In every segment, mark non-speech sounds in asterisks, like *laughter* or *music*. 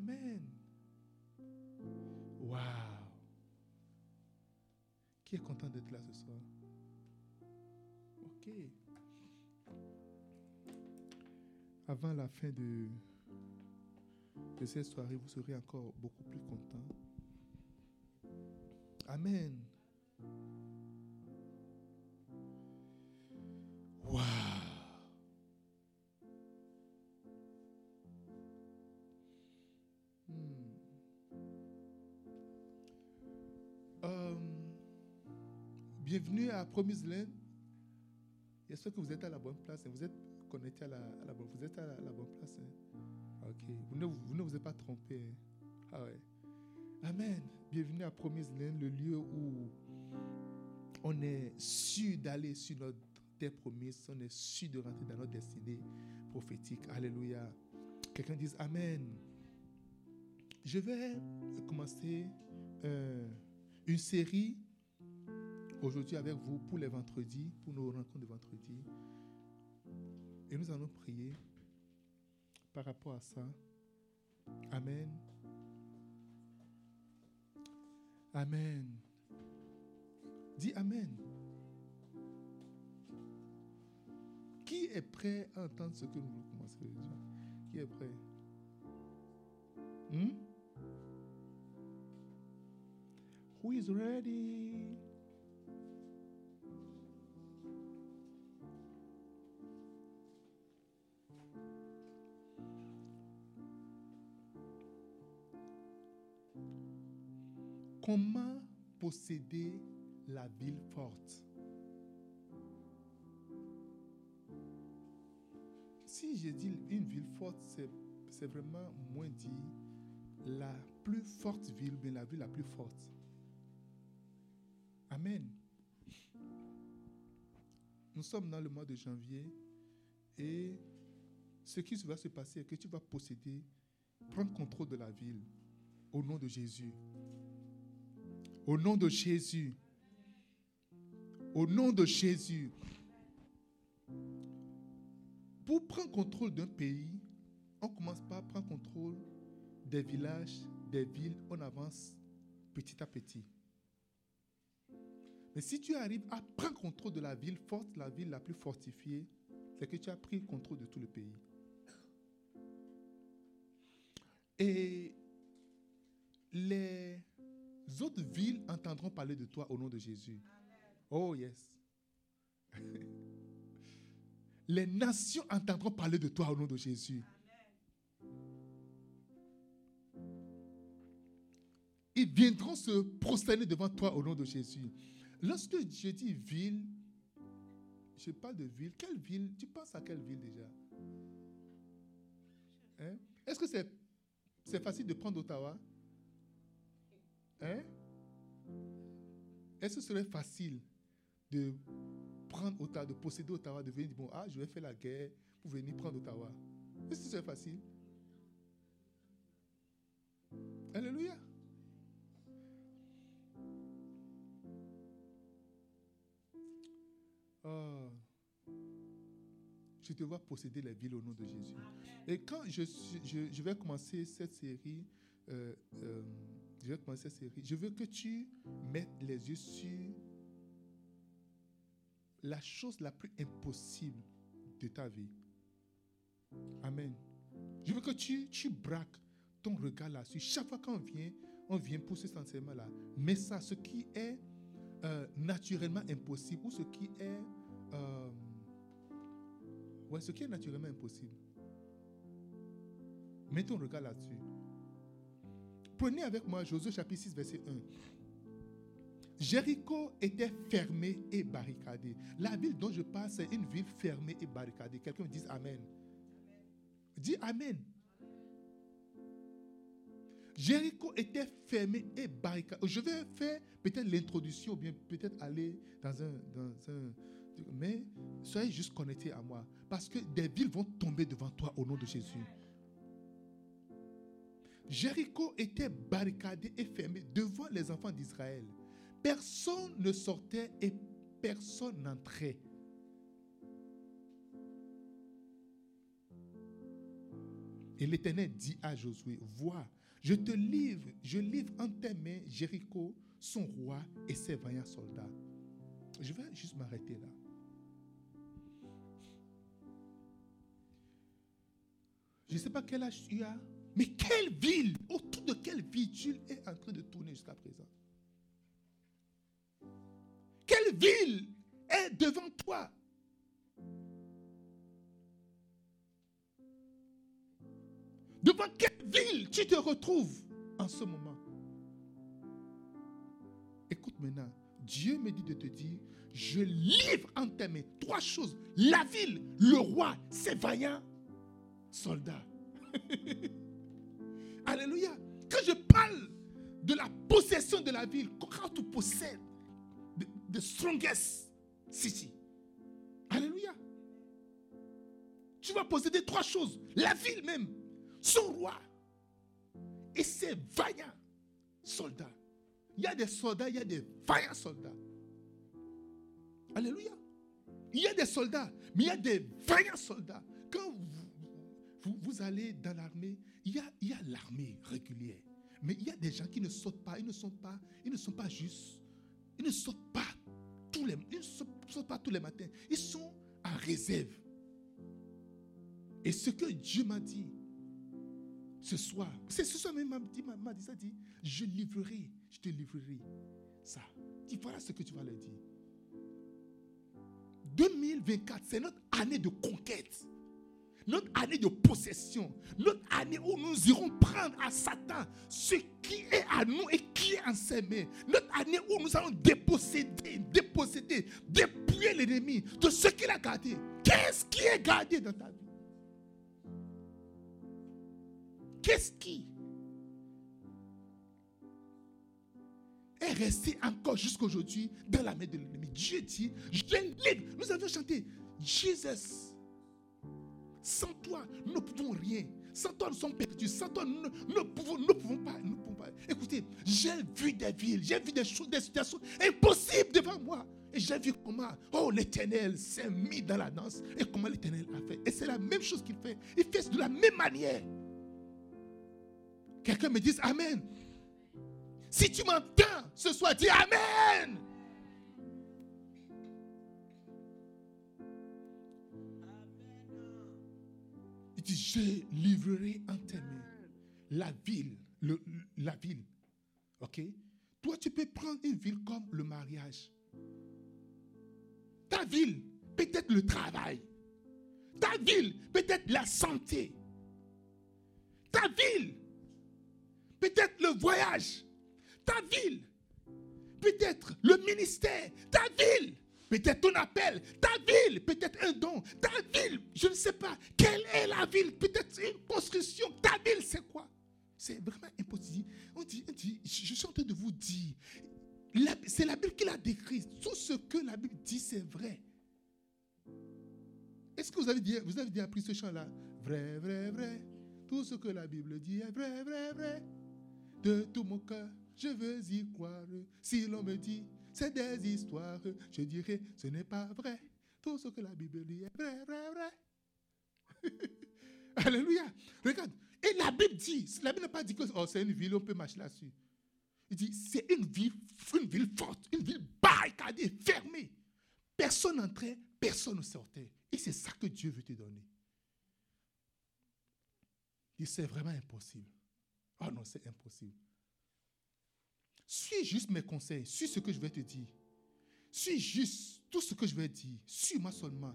Amen. Waouh. Qui est content d'être là ce soir? Ok. Avant la fin de, de cette soirée, vous serez encore beaucoup plus content. Amen. Bienvenue à Promise Land. J'espère que vous êtes à la bonne place. Vous êtes connecté à la, bonne Vous êtes à la, bonne place. hein? Ok. Vous ne vous, ne vous êtes pas trompé. hein? Ah ouais. Amen. Bienvenue à Promise Land, le lieu où on est sûr d'aller sur notre terre promise. On est sûr de rentrer dans notre destinée prophétique. Alléluia. Quelqu'un dise Amen. Je vais commencer euh, une série aujourd'hui avec vous pour les vendredis, pour nos rencontres de vendredi. Et nous allons prier par rapport à ça. Amen. Amen. Dis Amen. Qui est prêt à entendre ce que nous voulons commencer? Qui est prêt? Hmm? Who is ready? Comment posséder la ville forte? Si je dis une ville forte, c'est vraiment moins dit la plus forte ville, mais la ville la plus forte. Amen. Nous sommes dans le mois de janvier et ce qui va se passer est que tu vas posséder, prendre contrôle de la ville au nom de Jésus. Au nom de Jésus. Au nom de Jésus. Pour prendre contrôle d'un pays, on commence par prendre contrôle des villages, des villes, on avance petit à petit. Mais si tu arrives à prendre contrôle de la ville forte, la ville la plus fortifiée, c'est que tu as pris contrôle de tout le pays. Et les autres villes entendront parler de toi au nom de Jésus. Oh yes. *laughs* Les nations entendront parler de toi au nom de Jésus. Ils viendront se prosterner devant toi au nom de Jésus. Lorsque je dis ville, je parle de ville. Quelle ville? Tu penses à quelle ville déjà? Hein? Est-ce que c'est facile de prendre Ottawa? Hein? Est-ce que ce serait facile de prendre Ottawa, de posséder Ottawa, de venir dire, bon, ah, je vais faire la guerre pour venir prendre Ottawa? Est-ce que ce serait facile? Alléluia. Oh. Je te vois posséder les villes au nom de Jésus. Et quand je, je, je vais commencer cette série, euh, euh, je veux que tu mettes les yeux sur la chose la plus impossible de ta vie. Amen. Je veux que tu, tu braques ton regard là-dessus. Chaque fois qu'on vient, on vient pour ce sentiment-là. Mais ça, ce qui est euh, naturellement impossible ou ce qui est... euh, ouais, ce qui est naturellement impossible. Mets ton regard là-dessus. Prenez avec moi Josué chapitre 6, verset 1. Jéricho était fermée et barricadée. La ville dont je parle, c'est une ville fermée et barricadée. Quelqu'un me dise Amen. Dis Amen. Jéricho était fermé et barricadé. Je vais faire peut-être l'introduction, ou bien peut-être aller dans un, dans un. Mais soyez juste connectés à moi. Parce que des villes vont tomber devant toi au nom de Jésus. Jéricho était barricadé et fermé devant les enfants d'Israël. Personne ne sortait et personne n'entrait. Et l'Éternel dit à Josué, vois, je te livre, je livre en tes mains Jéricho, son roi et ses vaillants soldats. Je vais juste m'arrêter là. Je ne sais pas quel âge tu as, mais quelle ville, autour de quelle ville tu es en train de tourner jusqu'à présent? Quelle ville est devant toi? Devant quelle ville tu te retrouves en ce moment? Écoute maintenant, Dieu me dit de te dire, je livre en tes mains trois choses. La ville, le roi, ses vaillants soldats. *laughs* Alléluia. Quand je parle de la possession de la ville, quand tu possèdes the strongest city, Alléluia. Tu vas posséder trois choses. La ville même, son roi et ses vaillants soldats. Il y a des soldats, il y a des vaillants soldats. Alléluia. Il y a des soldats, mais il y a des vaillants soldats. Quand vous, allez dans l'armée, il y a, l'armée régulière. Mais il y a des gens qui ne sautent pas, ils ne sont pas, ils ne sont pas justes. Ils ne sautent pas tous les, ils ne sautent pas tous les matins. Ils sont en réserve. Et ce que Dieu m'a dit, ce soir, c'est ce soir même m'a dit, m'a dit ça, dit, je livrerai, je te livrerai ça. Voilà ce que tu vas leur dire. 2024, c'est notre année de conquête. Notre année de possession. Notre année où nous irons prendre à Satan ce qui est à nous et qui est en ses mains. Notre année où nous allons déposséder, déposséder, dépouiller l'ennemi de ce qu'il a gardé. Qu'est-ce qui est gardé dans ta vie? Qu'est-ce qui est resté encore jusqu'aujourd'hui dans la main de l'ennemi? Dieu dit, je livre. Nous avons chanté, Jesus, sans toi, nous ne pouvons rien. Sans toi, nous sommes perdus. Sans toi, nous ne pouvons, pas. Écoutez, j'ai vu des villes, j'ai vu des choses, des situations impossibles devant moi. Et j'ai vu comment, oh, l'éternel s'est mis dans la danse. Et comment l'éternel a fait. Et c'est la même chose qu'il fait. Il fait de la même manière. Quelqu'un me dise Amen. Si tu m'entends ce soir, dis Amen. Il dit, je livrerai en tes mains la ville, la ville. Ok? Toi, tu peux prendre une ville comme le mariage. Ta ville, peut-être le travail. Ta ville, peut-être la santé. Ta ville, peut-être le voyage, ta ville, peut-être le ministère, ta ville, peut-être ton appel, ta ville, peut-être un don, ta ville, je ne sais pas, quelle est la ville, peut-être une construction, ta ville, c'est quoi? C'est vraiment impossible. On dit, je suis en train de vous dire, c'est la Bible qui l'a décrit. Tout ce que la Bible dit, c'est vrai. Est-ce que vous avez, dit, vous avez dit appris ce chant-là? Vrai, vrai, vrai. Tout ce que la Bible dit est vrai, vrai, vrai de tout mon cœur, je veux y croire. Si l'on me dit, c'est des histoires, je dirais, ce n'est pas vrai. Tout ce que la Bible dit est vrai, vrai, vrai. *laughs* Alléluia. Regarde. Et la Bible dit, la Bible n'a pas dit que oh, c'est une ville, on peut marcher là-dessus. Il dit, c'est une ville, une ville forte, une ville barricadée, fermée. Personne n'entrait, personne ne sortait. Et c'est ça que Dieu veut te donner. Il c'est vraiment impossible. Oh non, c'est impossible. Suis juste mes conseils, suis ce que je vais te dire. Suis juste tout ce que je vais dire. Suis-moi seulement.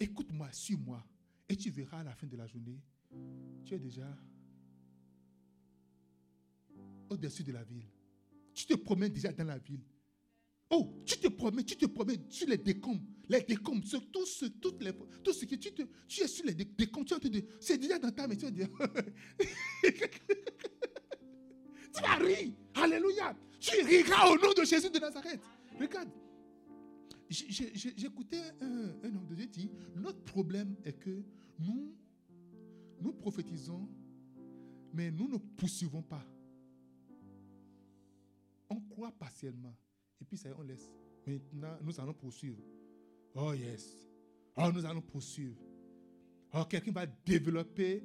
Écoute-moi, suis-moi. Et tu verras à la fin de la journée, tu es déjà au-dessus de la ville. Tu te promènes déjà dans la ville. Oh, tu te promènes, tu te promènes sur les décombres. Les décombres, sur tout ce, toutes les, que tu, te, es sur les décombres. Tu c'est déjà dans ta main. Tu. *laughs* Tu vas rire. Alléluia. Tu riras au nom de Jésus de Nazareth. Regarde. J'écoutais un, un, homme de Dieu dire, notre problème est que nous, nous prophétisons, mais nous ne poursuivons pas. On croit partiellement. Et puis ça, on laisse. Maintenant, nous allons poursuivre. Oh yes. Oh, nous allons poursuivre. Oh, quelqu'un va développer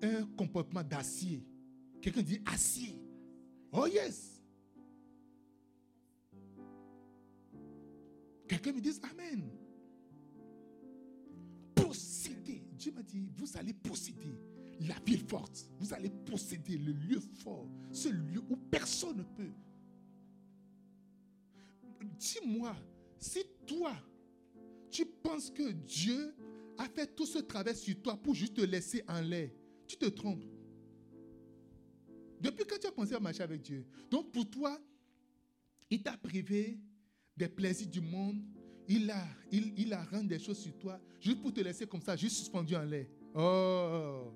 un comportement d'acier. Quelqu'un dit acier. Oh yes. Quelqu'un me dit Amen. Posséder. Dieu m'a dit, vous allez posséder la ville forte. Vous allez posséder le lieu fort. Ce lieu où personne ne peut. Dis-moi, si toi, tu penses que Dieu a fait tout ce travail sur toi pour juste te laisser en l'air, tu te trompes. Depuis quand tu as pensé à marcher avec Dieu? Donc pour toi, il t'a privé des plaisirs du monde. Il a, il, il a rendu des choses sur toi juste pour te laisser comme ça, juste suspendu en l'air. Oh!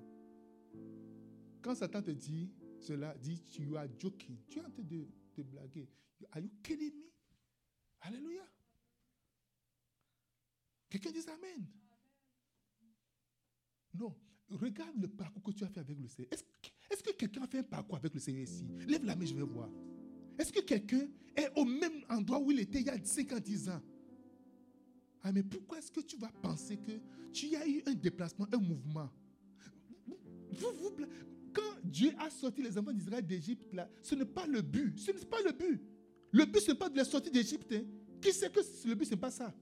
Quand Satan te dit cela, dit tu as joking. Tu es en train de, de blaguer. Are you kidding me? Alléluia. Quelqu'un dit Amen. Non. Regarde le parcours que tu as fait avec le Seigneur. Est-ce que quelqu'un a fait un parcours avec le Seigneur ici? Lève la main, je vais voir. Est-ce que quelqu'un est au même endroit où il était il y a 50, 10 ans? Ah, mais pourquoi est-ce que tu vas penser que tu as eu un déplacement, un mouvement? Quand Dieu a sorti les enfants d'Israël d'Égypte, ce n'est pas le but. Ce n'est pas le but. Le but, ce n'est pas de les sortir d'Égypte. Hein. Qui sait que le but, ce n'est pas ça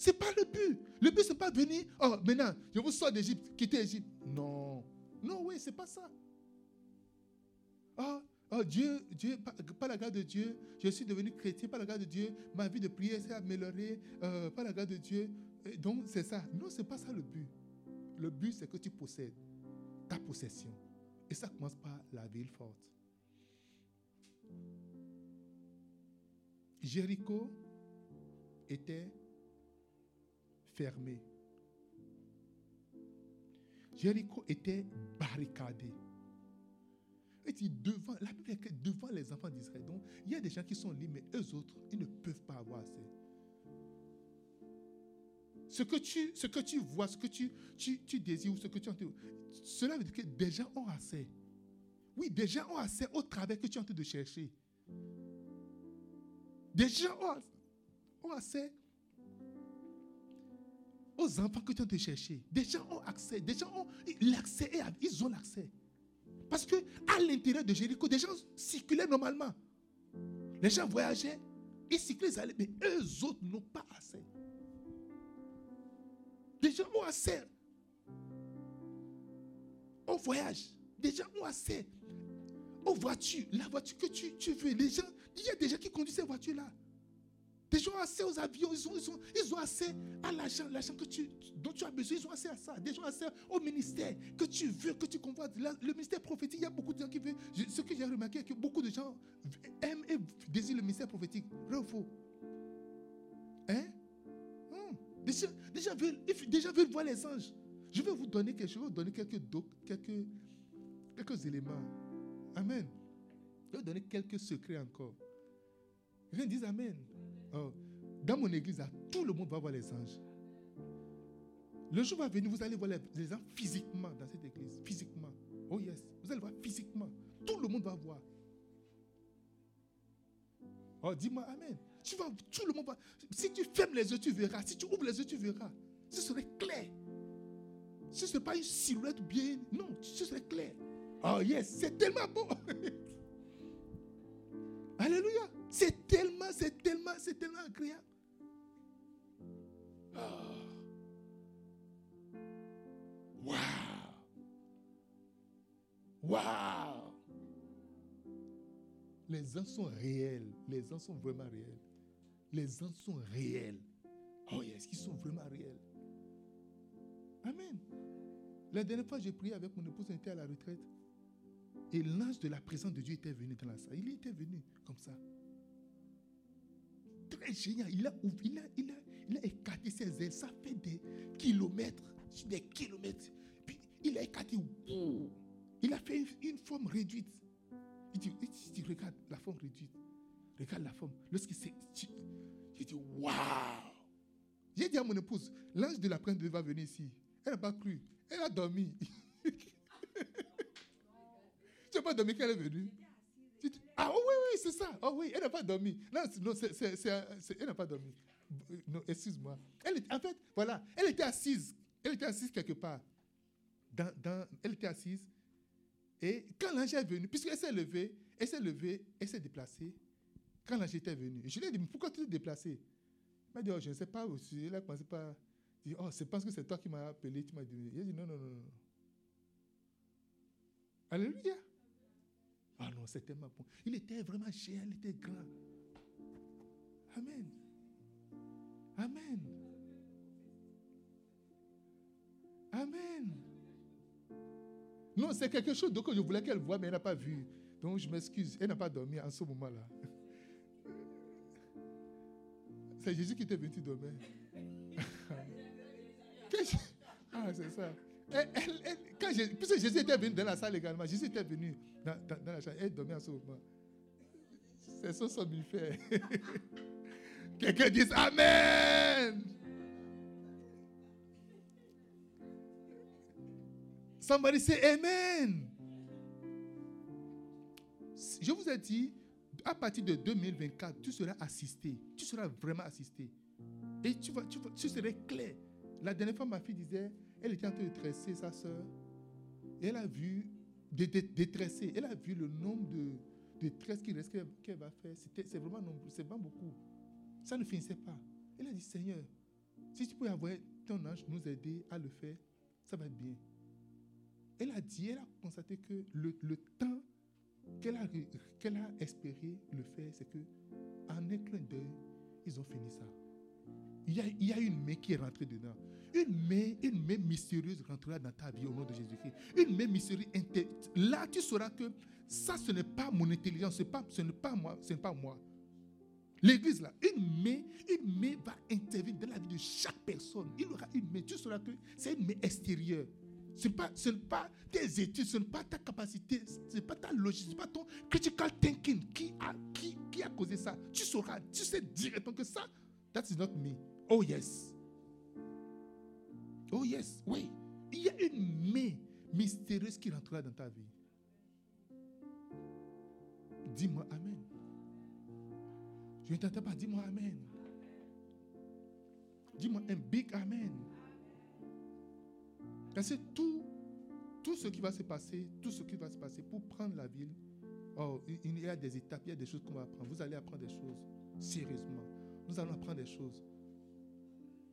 ce n'est pas le but. Le but, ce n'est pas venir, oh, maintenant, je vous sors d'Égypte, quitter l'Égypte. Non. Non, oui, ce n'est pas ça. Oh, oh, Dieu, Dieu, par, la grâce de Dieu, je suis devenu chrétien, par la grâce de Dieu, ma vie de prière s'est améliorée, euh, par la grâce de Dieu. donc, c'est ça. Non, ce n'est pas ça le but. Le but, c'est que tu possèdes ta possession. Et ça commence par la ville forte. Jéricho était fermé. Jéricho était barricadé. Devant, la Bible devant les enfants d'Israël. Donc, il y a des gens qui sont libres, mais eux autres, ils ne peuvent pas avoir assez. Ce que tu, ce que tu vois, ce que tu, tu, tu désires, ce que tu entends, cela veut dire que des gens ont assez. Oui, des gens ont assez au travail que tu es en train de chercher. Des gens ont assez aux enfants que tu as de chercher. Des gens ont accès. Des gens ont l'accès. Ils ont l'accès. Parce que à l'intérieur de Jéricho, des gens circulaient normalement. Les gens voyageaient. Ils circulaient, ils. Mais eux autres n'ont pas assez. Des gens ont assez. On voyage. Des gens ont assez. Aux voitures. La voiture que tu, tu veux. Les gens, il y a des gens qui conduisent ces voitures-là. Des gens ont accès aux avions, ils ont, ils ont, ils ont accès à l'argent, l'argent que tu, dont tu as besoin, ils ont accès à ça. Des gens ont accès au ministère que tu veux, que tu convoites. Le ministère prophétique, il y a beaucoup de gens qui veulent. Ce que j'ai remarqué, c'est que beaucoup de gens aiment et désirent le ministère prophétique. Vrai Hein? Hum. des, gens, veulent, veulent, voir les anges. Je vais vous donner quelque chose, vous donner quelques, quelques, quelques éléments. Amen. Je vais vous donner quelques secrets encore. Viens dire Amen. Oh, dans mon église, tout le monde va voir les anges. Le jour va venir, vous allez voir les, anges physiquement dans cette église. Physiquement. Oh yes. Vous allez voir physiquement. Tout le monde va voir. Oh, dis-moi Amen. Tu vas, tout le monde va. Si tu fermes les yeux, tu verras. Si tu ouvres les yeux, tu verras. Ce serait clair. Ce n'est pas une silhouette bien. Non, ce serait clair. Oh yes, c'est tellement beau. *laughs* Alléluia. C'est tellement, c'est tellement, c'est tellement agréable. Oh. Wow. Wow. Les ans sont réels. Les ans sont vraiment réels. Les ans sont réels. Oh yes, ils sont vraiment réels. Amen. La dernière fois, j'ai prié avec mon épouse, on était à la retraite. Et l'ange de la présence de Dieu était venu dans la salle. Il était venu comme ça très génial. Il a, il a, il a, il a écarté ses ailes. Ça fait des kilomètres, des kilomètres. Puis il a écarté. Il a fait une, forme réduite. Il dit, il dit, regarde la forme réduite. Regarde la forme. Lorsqu'il s'est. J'ai dit, waouh! J'ai dit à mon épouse, l'ange de la de va venir ici. Elle n'a pas cru. Elle a dormi. *laughs* tu n'as pas dormi quand elle est venue? Ah oui, oui, c'est ça. Oh oui, elle n'a pas dormi. Non, non elle n'a pas dormi. Non, excuse-moi. Elle, en fait, voilà, elle était assise. Elle était assise quelque part. dans, elle était assise. Et quand l'ange est venu, puisqu'elle s'est levée, elle s'est levée, elle s'est déplacée. Quand l'ange était venu, je lui ai dit, pourquoi tu t'es déplacée? Elle m'a dit, oh, je ne sais pas aussi. Elle a pensé pas. Dit, oh, c'est parce que c'est toi qui m'as appelé, tu m'as dit. J'ai dit, non, non, non, non. Alléluia. Ah non, c'était tellement bon. Il était vraiment géant, il était grand. Amen. Amen. Amen. Non, c'est quelque chose que je voulais qu'elle voie, mais elle n'a pas vu. Donc je m'excuse, elle n'a pas dormi en ce moment-là. C'est Jésus qui était venu dormir. *laughs* ah, c'est ça. Quand puisque Jésus était venu dans la salle également, Jésus était venu dans, la chambre, elle dormait en ce moment. C'est son fait. *laughs* Quelqu'un dise Amen. Somebody say Amen. Je vous ai dit, à partir de 2024, tu seras assisté. Tu seras vraiment assisté. Et tu seras clair. La dernière fois, ma fille disait, elle était en train de tresser sa soeur. Et elle a vu, de, de, elle a vu le nombre de, de tresses qu'elle va faire. C'est vraiment nombreux, c'est pas beaucoup. Ça ne finissait pas. Elle a dit, Seigneur, si tu peux avoir ton ange nous aider à le faire, ça va être bien. Elle a dit, elle a constaté que le, temps qu'elle a, a espéré le faire, c'est que en un clin d'œil, ils ont fini ça. Il y, a, il y, a, une main qui est rentrée dedans. Une main, une main mystérieuse rentrera dans ta vie au nom de Jésus-Christ. Une main mystérieuse. Là, tu sauras que ça, ce n'est pas mon intelligence, ce n'est pas, pas moi, ce pas moi. L'église là, une main, une main va intervenir dans la vie de chaque personne. Il aura une main. Tu sauras que c'est une main extérieure. Ce n'est pas, pas tes études, ce n'est pas ta capacité, ce n'est pas ta logique, ce n'est pas ton critical thinking qui a, qui, qui a causé ça. Tu sauras, tu sais directement que ça, that is not me. Oh yes. Oh yes, oui. Il y a une main mystérieuse qui rentrera dans ta vie. Dis-moi Amen. Je ne t'entends pas, dis-moi Amen. Dis-moi un big Amen. Parce que tout, tout ce qui va se passer, tout ce qui va se passer pour prendre la ville, oh, il y a des étapes, il y a des choses qu'on va apprendre. Vous allez apprendre des choses sérieusement. Nous allons apprendre des choses.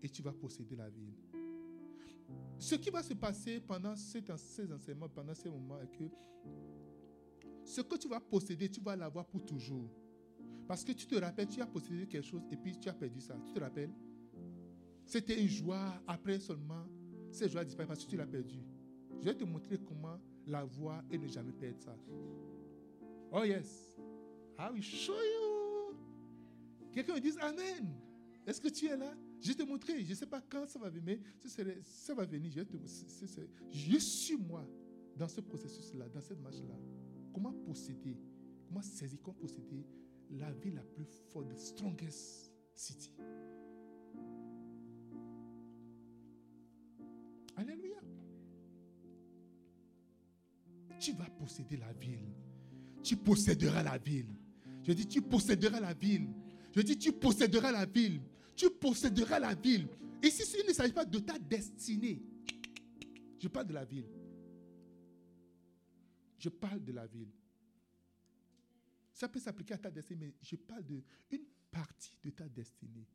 Et tu vas posséder la ville. Ce qui va se passer pendant ces, enseignements, pendant ces moments, est que ce que tu vas posséder, tu vas l'avoir pour toujours. Parce que tu te rappelles, tu as possédé quelque chose et puis tu as perdu ça. Tu te rappelles? C'était une joie après seulement cette joie disparaît parce que tu l'as perdu. Je vais te montrer comment l'avoir et ne jamais perdre ça. Oh yes. I will show you. Quelqu'un me dise Amen. Est-ce que tu es là? Je te montrer. Je ne sais pas quand ça va venir, mais ça va venir. Je suis moi dans ce processus-là, dans cette marche-là. Comment posséder, comment saisir, comment posséder la vie la plus forte, the strongest city? Alléluia. Tu vas posséder la ville. Tu posséderas la ville. Je dis, tu posséderas la ville. Je dis, tu posséderas la ville. Tu posséderas la ville. Ici, il ne s'agit pas de ta destinée. Je parle de la ville. Je parle de la ville. Ça peut s'appliquer à ta destinée, mais je parle d'une partie de ta destinée.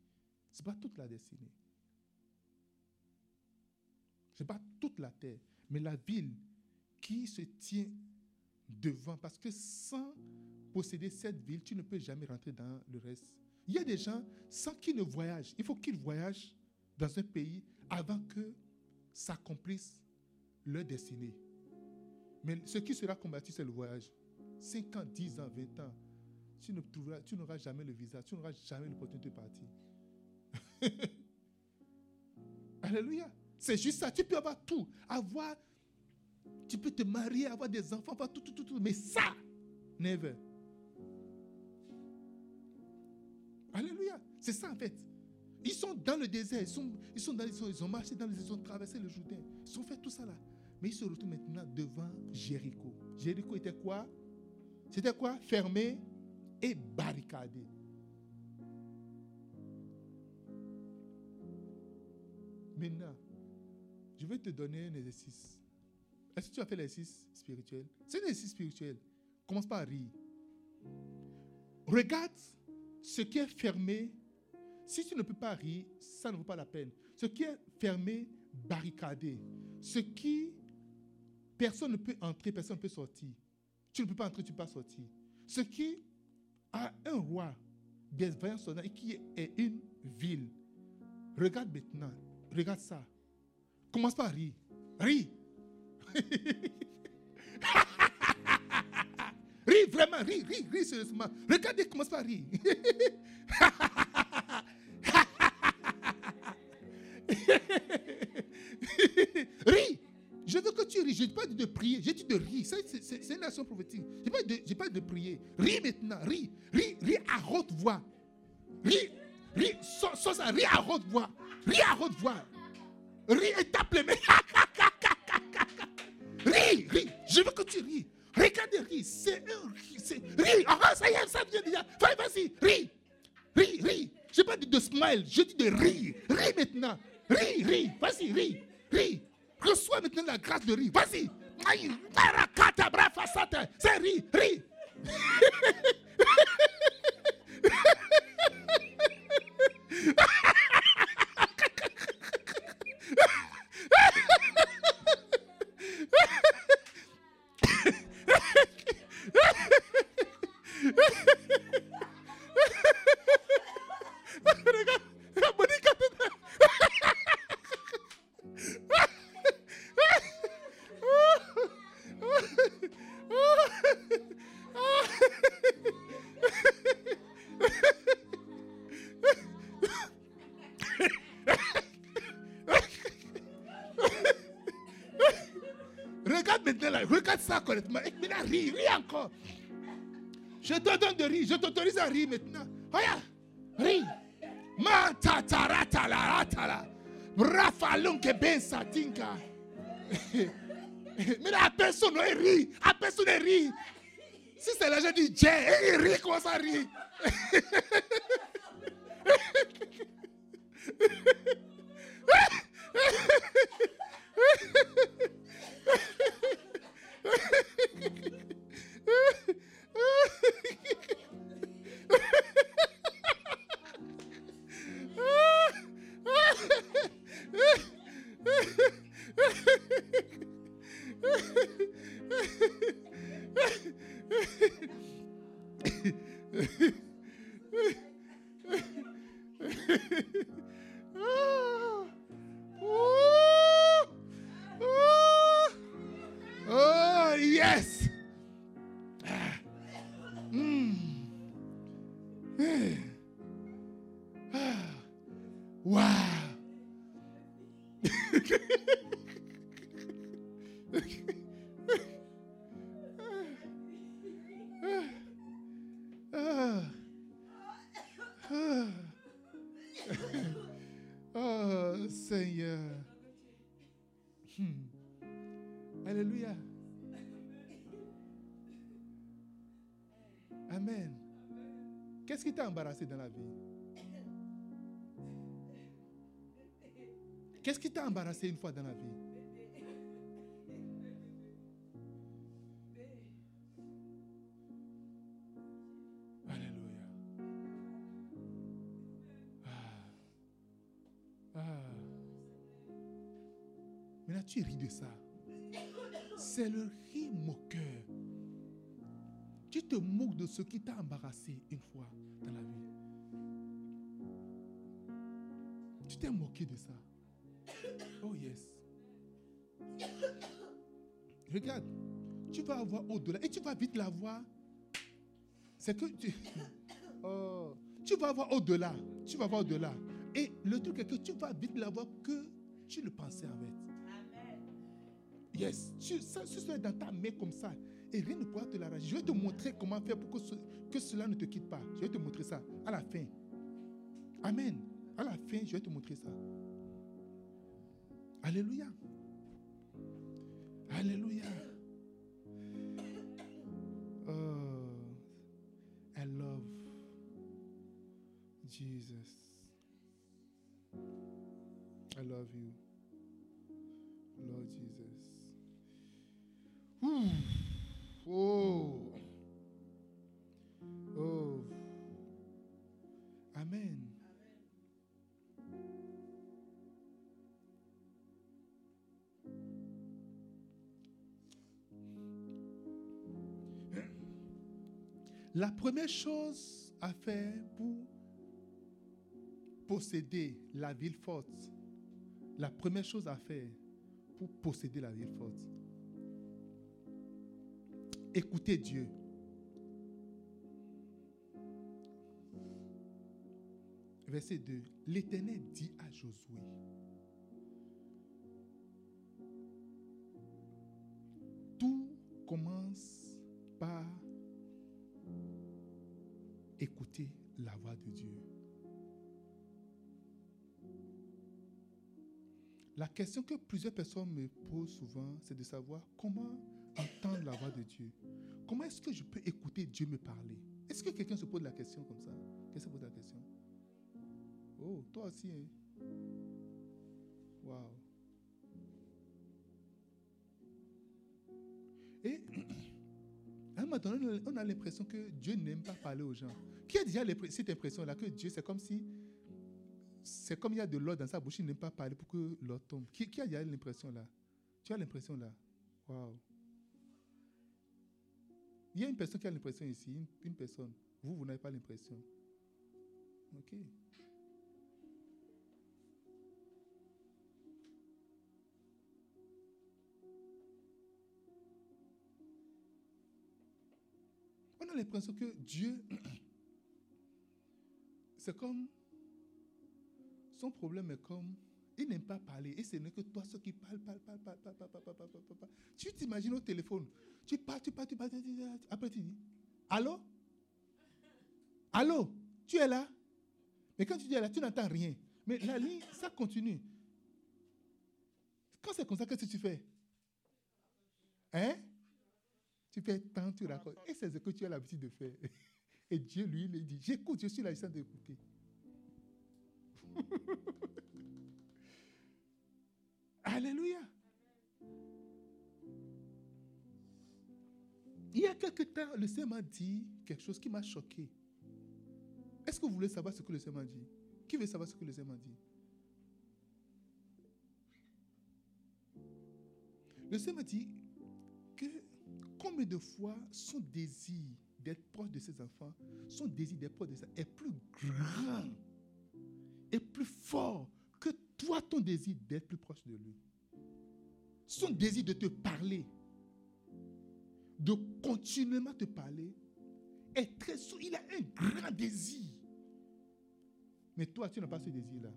Ce n'est pas toute la destinée. Ce n'est pas toute la terre, mais la ville qui se tient devant. Parce que sans posséder cette ville, tu ne peux jamais rentrer dans le reste. Il y a des gens, sans qu'ils ne voyagent, il faut qu'ils voyagent dans un pays avant que s'accomplisse leur destinée. Mais ce qui sera combattu, c'est le voyage. 5 ans, 10 ans, 20 ans, tu, ne trouveras, tu n'auras jamais le visa, tu n'auras jamais l'opportunité de partir. *laughs* Alléluia. C'est juste ça. Tu peux avoir tout. Avoir, tu peux te marier, avoir des enfants, avoir tout, tout, tout, tout. Mais ça, never. Alléluia. C'est ça en fait. Ils sont dans le désert, ils, sont, ils, sont dans, ils, ont marché dans les ils ont traversé le Jourdain. Ils ont fait tout ça là. Mais ils se retrouvent maintenant devant Jéricho. Jéricho était quoi? C'était quoi? Fermé et barricadé. Maintenant, je vais te donner un exercice. Est-ce que tu as fait l'exercice spirituel? C'est un exercice spirituel. Commence pas à rire. Regarde ce qui est fermé. Si tu ne peux pas rire, ça ne vaut pas la peine. Ce qui est fermé, barricadé. Ce qui, personne ne peut entrer, personne ne peut sortir. Tu ne peux pas entrer, tu ne peux pas sortir. Ce qui a un roi, vaillants soldats, et qui est une ville. Regarde maintenant. Regarde ça. Commence pas à rire. Ris. *laughs* ris vraiment, ris, ris, ris sérieusement. Regardez, commence pas à rire. *laughs* ris. Je veux que tu ris. Je n'ai pas dit de prier. J'ai dit de rire. C'est une nation prophétique. Je n'ai pas, pas de prier. Ris maintenant. Ris. Ris, ris à haute voix. Ris. Ris. Sans, ça. Ris à haute voix. Ris à haute voix. Ris et tape les mains. *laughs* Ris. Ris. Je veux que tu ris. Regardez, ris. C'est. Ris. Ah, ça y est, ça vient déjà. Vas-y. Ris. Ris. Ris. Je n'ai pas dit de smile. Je dis de rire. Ris maintenant. Ris. Ris. Vas-y. Ris. Ris. Reçois maintenant la grâce de rire. Vas-y. C'est rire, rire. Correctement. Et maintenant, ris, ris encore. Je te donne de rire, je t'autorise à rire maintenant. Regarde, ris. Ben. *laughs* Mais la personne rit, la personne rit. Si c'est l'agent du Jay, il rit, comment ça rit? Embarrassé dans la vie? Qu'est-ce qui t'a embarrassé une fois dans la vie? Alléluia. Ah. Ah. Maintenant, tu ris de ça. C'est le rire moqueur. Tu te moques de ce qui t'a embarrassé une fois dans la vie. Tu t'es moqué de ça. Oh yes. Regarde, tu vas avoir au-delà et tu vas vite l'avoir. C'est que tu, *laughs* oh, tu vas avoir au-delà. Tu vas avoir au-delà. Et le truc est que tu vas vite l'avoir que tu le pensais en fait. Yes, tu, ça, ce serait dans ta main comme ça. Et rien ne pourra te l'arracher. Je vais te montrer comment faire pour que, ce- que cela ne te quitte pas. Je vais te montrer ça à la fin. Amen. À la fin, je vais te montrer ça. Alléluia. Alléluia. Oh, I love Jesus. I love you, Lord Jesus. La première chose à faire pour posséder la ville forte, la première chose à faire pour posséder la ville forte, écoutez Dieu. Verset 2. L'Éternel dit à Josué, question que plusieurs personnes me posent souvent, c'est de savoir comment entendre la voix de Dieu. Comment est-ce que je peux écouter Dieu me parler? Est-ce que quelqu'un se pose la question comme ça? Qu'est-ce se pose la question? Oh, toi aussi, hein? Wow. Et à un moment donné, on a l'impression que Dieu n'aime pas parler aux gens. Qui a déjà cette impression-là que Dieu, c'est comme si c'est comme il y a de l'eau dans sa bouche, il n'aime pas parler pour que l'eau tombe. Qui, qui a l'impression là? Tu as l'impression là? Waouh. Il y a une personne qui a l'impression ici, une, une personne. Vous, vous n'avez pas l'impression. Ok. On a l'impression que Dieu, *clears throat* c'est comme, problème est comme, il n'aime pas parler. Et ce n'est que toi, ceux qui parlent, parlent, parlent. Tu t'imagines au téléphone, tu parles, tu parles, tu parles, après tu dis, allô Allô Tu es là Mais quand tu dis là, tu n'entends rien. Mais la ligne, ça continue. Quand c'est comme ça, qu'est-ce que tu fais Hein tu fais tant, tu racontes. Et c'est ce que tu as l'habitude de faire. Et Dieu, lui, il dit, j'écoute, je suis là, je d'écouter. *laughs* Alléluia. Il y a quelque temps, le Seigneur m'a dit quelque chose qui m'a choqué. Est-ce que vous voulez savoir ce que le Seigneur m'a dit? Qui veut savoir ce que le Seigneur m'a dit? Le Seigneur m'a dit que combien de fois son désir d'être proche de ses enfants, son désir d'être proche de enfants est plus grand, et plus fort que toi, ton désir d'être plus proche de lui. Son désir de te parler, de continuellement te parler, est très Il a un grand désir. Mais toi, tu n'as pas ce désir-là.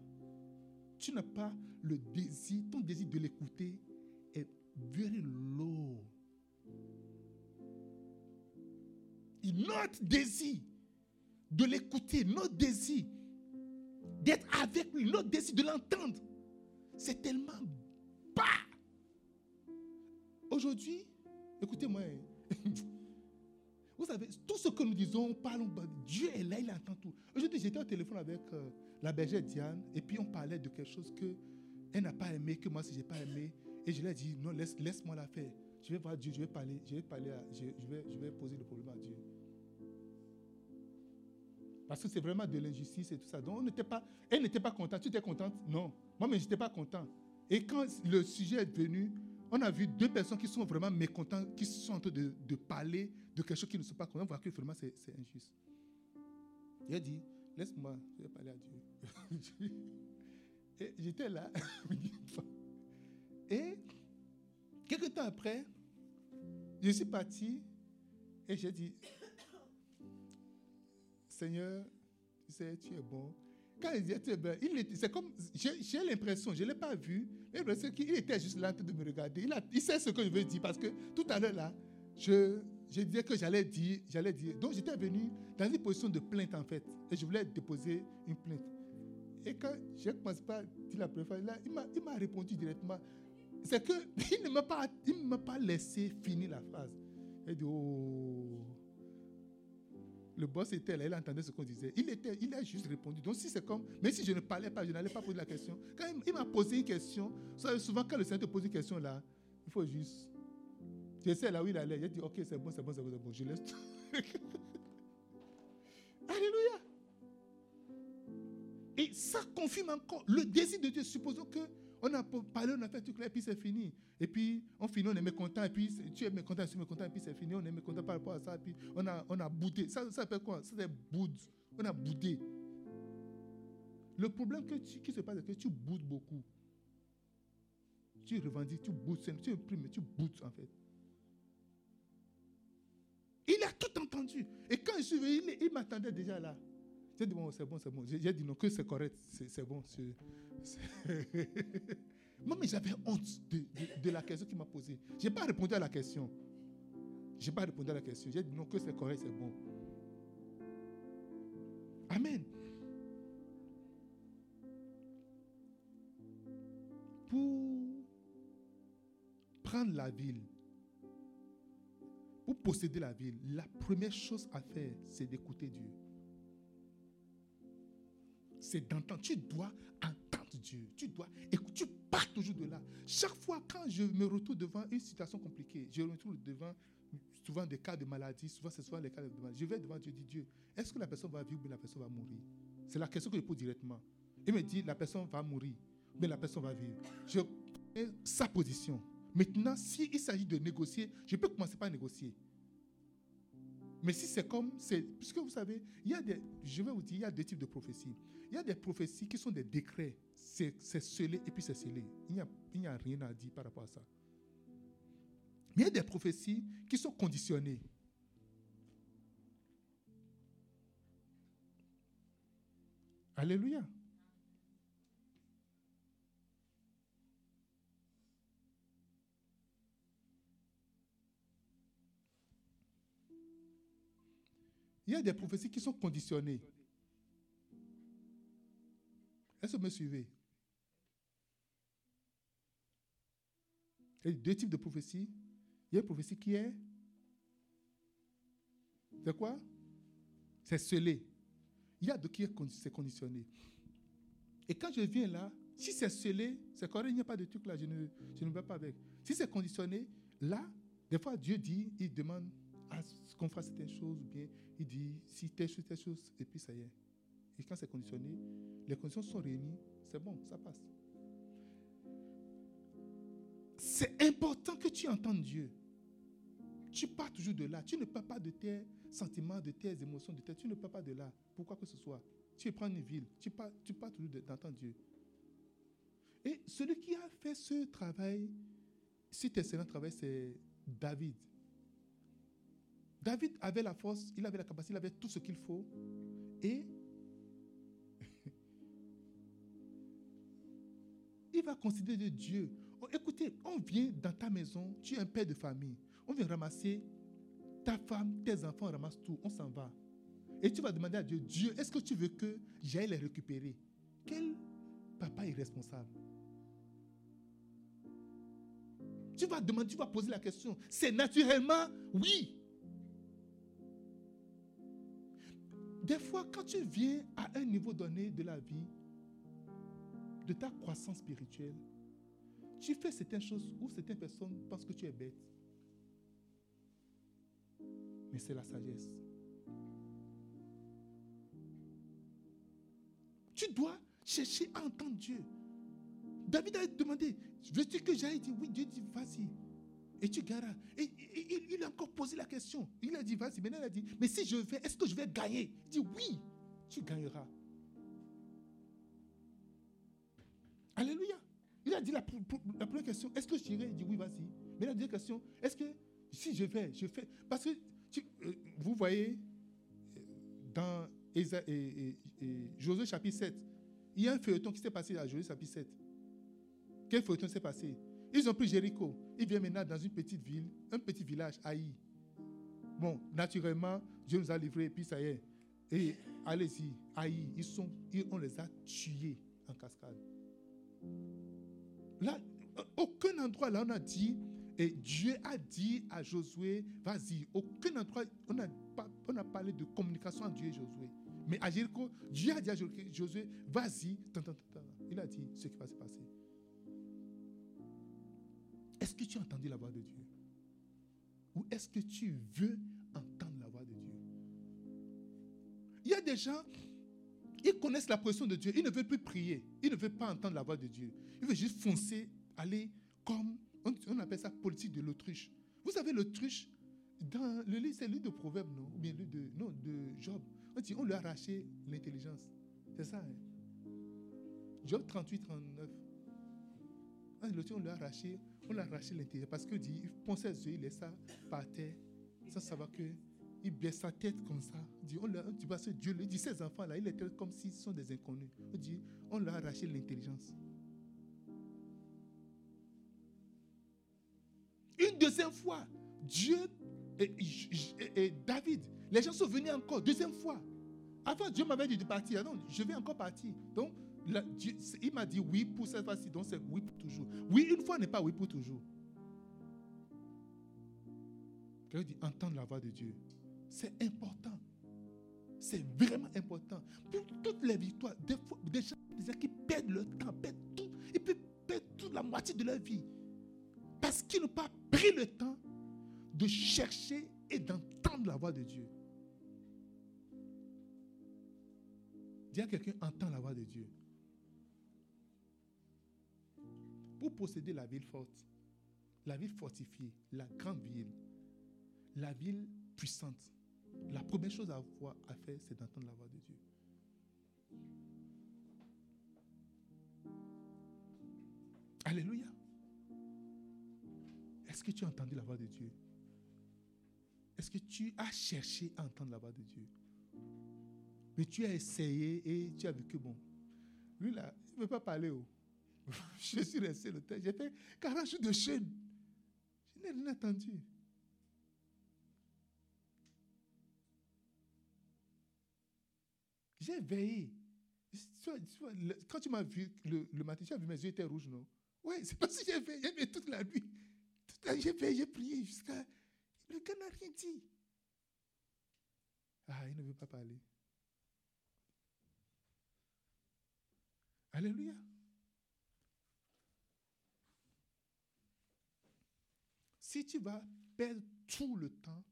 Tu n'as pas le désir, ton désir de l'écouter est very low. notre désir de l'écouter, notre désir d'être avec lui, notre désir de l'entendre, c'est tellement bas. Aujourd'hui, écoutez-moi, *laughs* vous savez, tout ce que nous disons, parlons, Dieu est là, il entend tout. Aujourd'hui, j'étais au téléphone avec euh, la bergère Diane, et puis on parlait de quelque chose que elle n'a pas aimé, que moi, si je n'ai pas aimé. Et je lui ai dit, non, laisse, laisse-moi la faire. Je vais voir Dieu, je vais parler, je vais parler, vais, je vais poser le problème à Dieu. Parce que c'est vraiment de l'injustice et tout ça. Donc, on n'était pas, elle n'était pas contente. Tu étais contente? Non. Moi, mais je n'étais pas content. Et quand le sujet est venu, on a vu deux personnes qui sont vraiment mécontentes, qui sont en train de, parler de quelque chose qui ne sont pas contents. On voit que vraiment c'est, injuste. Il a dit, laisse-moi, parler à Dieu. *laughs* et j'étais là. et quelques temps après, je suis parti et j'ai dit, Seigneur, tu sais, tu es bon. Quand il dit tu es bon, c'est comme, j'ai l'impression, je ne l'ai pas vu, l'impression qu'il était juste là en train de me regarder. Il, sait ce que je veux dire parce que tout à l'heure là, je, je disais que j'allais dire, j'allais dire. Donc j'étais venu dans une position de plainte en fait. Et je voulais déposer une plainte. Et quand je ne commencé pas dire la première fois, là, il m'a répondu directement. C'est qu'il *laughs* ne m'a pas, pas laissé finir la phrase. Il dit, oh. Le boss était là, il entendait ce qu'on disait. Il, était, il a juste répondu. Donc, si c'est comme, mais si je ne parlais pas, je n'allais pas poser la question. Quand il, m'a posé une question, souvent quand le Seigneur te pose une question là, il faut juste. Tu sais là où il allait. A dit, ok, c'est bon, c'est bon, c'est bon, c'est bon. Je laisse tout. *laughs* Alléluia. Et ça confirme encore le désir de Dieu. Supposons que On a parlé, on a fait tout là, et puis c'est fini. Et puis, on finit, on est mécontent, et puis tu es mécontent, je suis mécontent, et puis c'est fini, on est mécontent par rapport à ça, et puis on a, on a boudé. Ça, ça s'appelle quoi? Ça, c'est boude. On a boudé. Le problème que tu, qui se passe, c'est que tu boudes beaucoup. Tu revendiques, tu boudes, tu imprimes, tu boudes en fait. Il a tout entendu. Et quand je suis venu, il, m'attendait déjà là. J'ai dit, bon, c'est bon, c'est bon. J'ai dit, non, que c'est correct, c'est bon. *laughs* Moi, mais j'avais honte de, la question qu'il m'a posée. Je n'ai pas répondu à la question. Je n'ai pas répondu à la question. J'ai dit, non, que c'est correct, c'est bon. Amen. Pour prendre la ville, pour posséder la ville, la première chose à faire, c'est d'écouter Dieu. C'est d'entendre. Tu dois entendre Dieu. Tu dois écouter. Tu pars toujours de là. Chaque fois quand je me retrouve devant une situation compliquée, je me retrouve devant souvent des cas de maladie, souvent c'est souvent les cas de maladie. Je vais devant Dieu et dis Dieu, est-ce que la personne va vivre ou la personne va mourir? C'est la question que je pose directement. Il me dit la personne va mourir, mais la personne va vivre. Je connais sa position. Maintenant, s'il s'agit de négocier, je peux commencer par négocier. Mais si c'est comme, c'est, puisque vous savez, il y a des, je vais vous dire, il y a deux types de prophéties. Il y a des prophéties qui sont des décrets, c'est, scellé et puis c'est scellé. Il n'y, a, rien à dire par rapport à ça. Mais il y a des prophéties qui sont conditionnées. Alléluia. Il y a des prophéties qui sont conditionnées. Vous me suivez? Il y a deux types de prophéties. Il y a une prophétie qui est. C'est quoi? C'est scellé. Il y a d'autres qui est conditionné. Et quand je viens là, si c'est scellé, c'est correct, il n'y a pas de truc là, je ne, je ne vais pas avec. Si c'est conditionné, là, des fois Dieu dit, il demande à ce qu'on fasse certaines choses, ou bien il dit si telle chose, telle chose, et puis ça y est. Et quand c'est conditionné, les conditions sont réunies, c'est bon, ça passe. C'est important que tu entendes Dieu. Tu pars toujours de là. Tu ne pars pas de tes sentiments, de tes émotions, de tes, tu ne pars pas de là. Pourquoi que ce soit? Tu prends une ville. Tu pars, tu pars toujours d'entendre Dieu. Et celui qui a fait ce travail, cet excellent travail, c'est David. David avait la force, il avait la capacité, il avait tout ce qu'il faut. Et va considérer Dieu. Oh, écoutez, on vient dans ta maison, tu es un père de famille. On vient ramasser ta femme, tes enfants, on ramasse tout, on s'en va. Et tu vas demander à Dieu, Dieu, est-ce que tu veux que j'aille les récupérer? Quel papa est responsable? Tu vas demander, tu vas poser la question. C'est naturellement oui. Des fois, quand tu viens à un niveau donné de la vie, de ta croissance spirituelle, tu fais certaines choses où certaines personnes pensent que tu es bête. Mais c'est la sagesse. Tu dois chercher à entendre Dieu. David a demandé, veux-tu que j'aille? Dire oui, Dieu dit vas-y. Et tu garas. Et, il a encore posé la question. Il a dit, vas-y. Maintenant, il a dit, mais si je vais, est-ce que je vais gagner? Il dit, oui, tu gagneras. Alléluia. Il a dit la, première question, est-ce que j'irai Il dit, oui, vas-y. Mais la deuxième question, est-ce que si je vais, je fais. Parce que euh, vous voyez, dans Josué chapitre 7, il y a un feuilleton qui s'est passé à Josué chapitre 7. Quel feuilleton s'est passé? Ils ont pris Jéricho. Ils viennent maintenant dans une petite ville, un petit village, Haï. Bon, naturellement, Dieu nous a livrés, et puis ça y est. Et allez-y, Haï, ils sont, on les a tués en cascade. Là, aucun endroit là, on a dit, et Dieu a dit à Josué, vas-y. Aucun endroit, on a, on a parlé de communication entre Dieu et Josué. Mais à Jéricho, Dieu a dit à Josué, vas-y. Il a dit ce qui va se passer. Est-ce que tu as entendu la voix de Dieu? Ou est-ce que tu veux entendre la voix de Dieu? Il y a des gens, Ils connaissent la position de Dieu. Ils ne veulent plus prier. Ils ne veulent pas entendre la voix de Dieu. Ils veulent juste foncer, aller comme, on, appelle ça politique de l'autruche. Vous savez, l'autruche, dans le livre, c'est le livre de Proverbes, non? Ou bien le de, de Job. On dit, on lui a arraché l'intelligence. C'est ça. Hein? Job 38, 39. On lui a arraché, on arraché l'intelligence. Parce que dit, il ponçait ses yeux, il laisse ça par terre, sans savoir que il baisse sa tête comme ça. Dit, on vois, ce Dieu, il dit, ces enfants-là, il était comme s'ils sont des inconnus. On dit, on leur a arraché l'intelligence. Une deuxième fois, Dieu et, David, les gens sont venus encore, deuxième fois. Avant, Dieu m'avait dit de partir. Non, je vais encore partir. Donc, il m'a dit oui pour cette fois-ci, donc c'est oui pour toujours. Oui, une fois n'est pas oui pour toujours. Quelqu'un dit entendre la voix de Dieu. C'est important. C'est vraiment important. Pour toutes les victoires, des, fois, des, gens, qui perdent leur temps, perdent tout, ils peuvent perdre toute la moitié de leur vie. Parce qu'ils n'ont pas pris le temps de chercher et d'entendre la voix de Dieu. Dis à quelqu'un, entend la voix de Dieu. Pour posséder la ville forte, la ville fortifiée, la grande ville, la ville puissante, la première chose à, voir, à faire, c'est d'entendre la voix de Dieu. Alléluia. Est-ce que tu as entendu la voix de Dieu? Est-ce que tu as cherché à entendre la voix de Dieu? Mais tu as essayé et tu as que bon, lui là, il ne veut pas parler. Oh. *laughs* Je suis resté le temps. J'ai fait 40 jours de chaîne. Je n'ai rien entendu. J'ai veillé. Quand tu m'as vu le, matin, tu as vu mes yeux étaient rouges, non? Oui, c'est parce que j'ai veillé, toute la nuit. J'ai veillé, j'ai prié jusqu'à. Le gars n'a rien dit. Ah, il ne veut pas parler. Alléluia. Si tu vas perdre tout le temps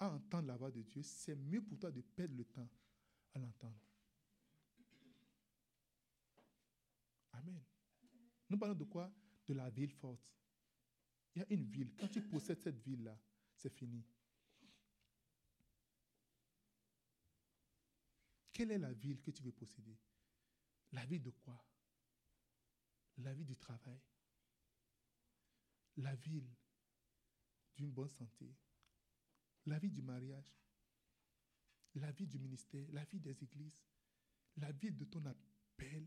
à entendre la voix de Dieu, c'est mieux pour toi de perdre le temps à l'entendre. Amen. Nous parlons de quoi? De la ville forte. Il y a une ville. Quand tu possèdes cette ville-là, c'est fini. Quelle est la ville que tu veux posséder? La ville de quoi? La ville du travail. La ville d'une bonne santé. La vie du mariage la vie du ministère, la vie des églises, la vie de ton appel.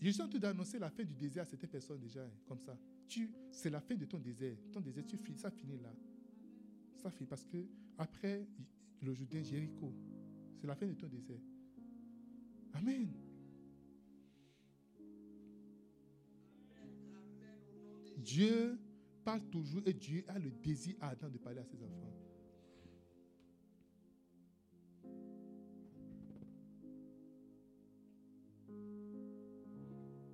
Je suis en train d'annoncer la fin du désert à cette personne déjà, hein, comme ça. c'est la fin de ton désert. Ton désert, tu, ça finit là. Ça finit parce que après le Jourdain Jéricho, c'est la fin de ton désert. Amen. Dieu toujours et Dieu a le désir ardent de parler à ses enfants.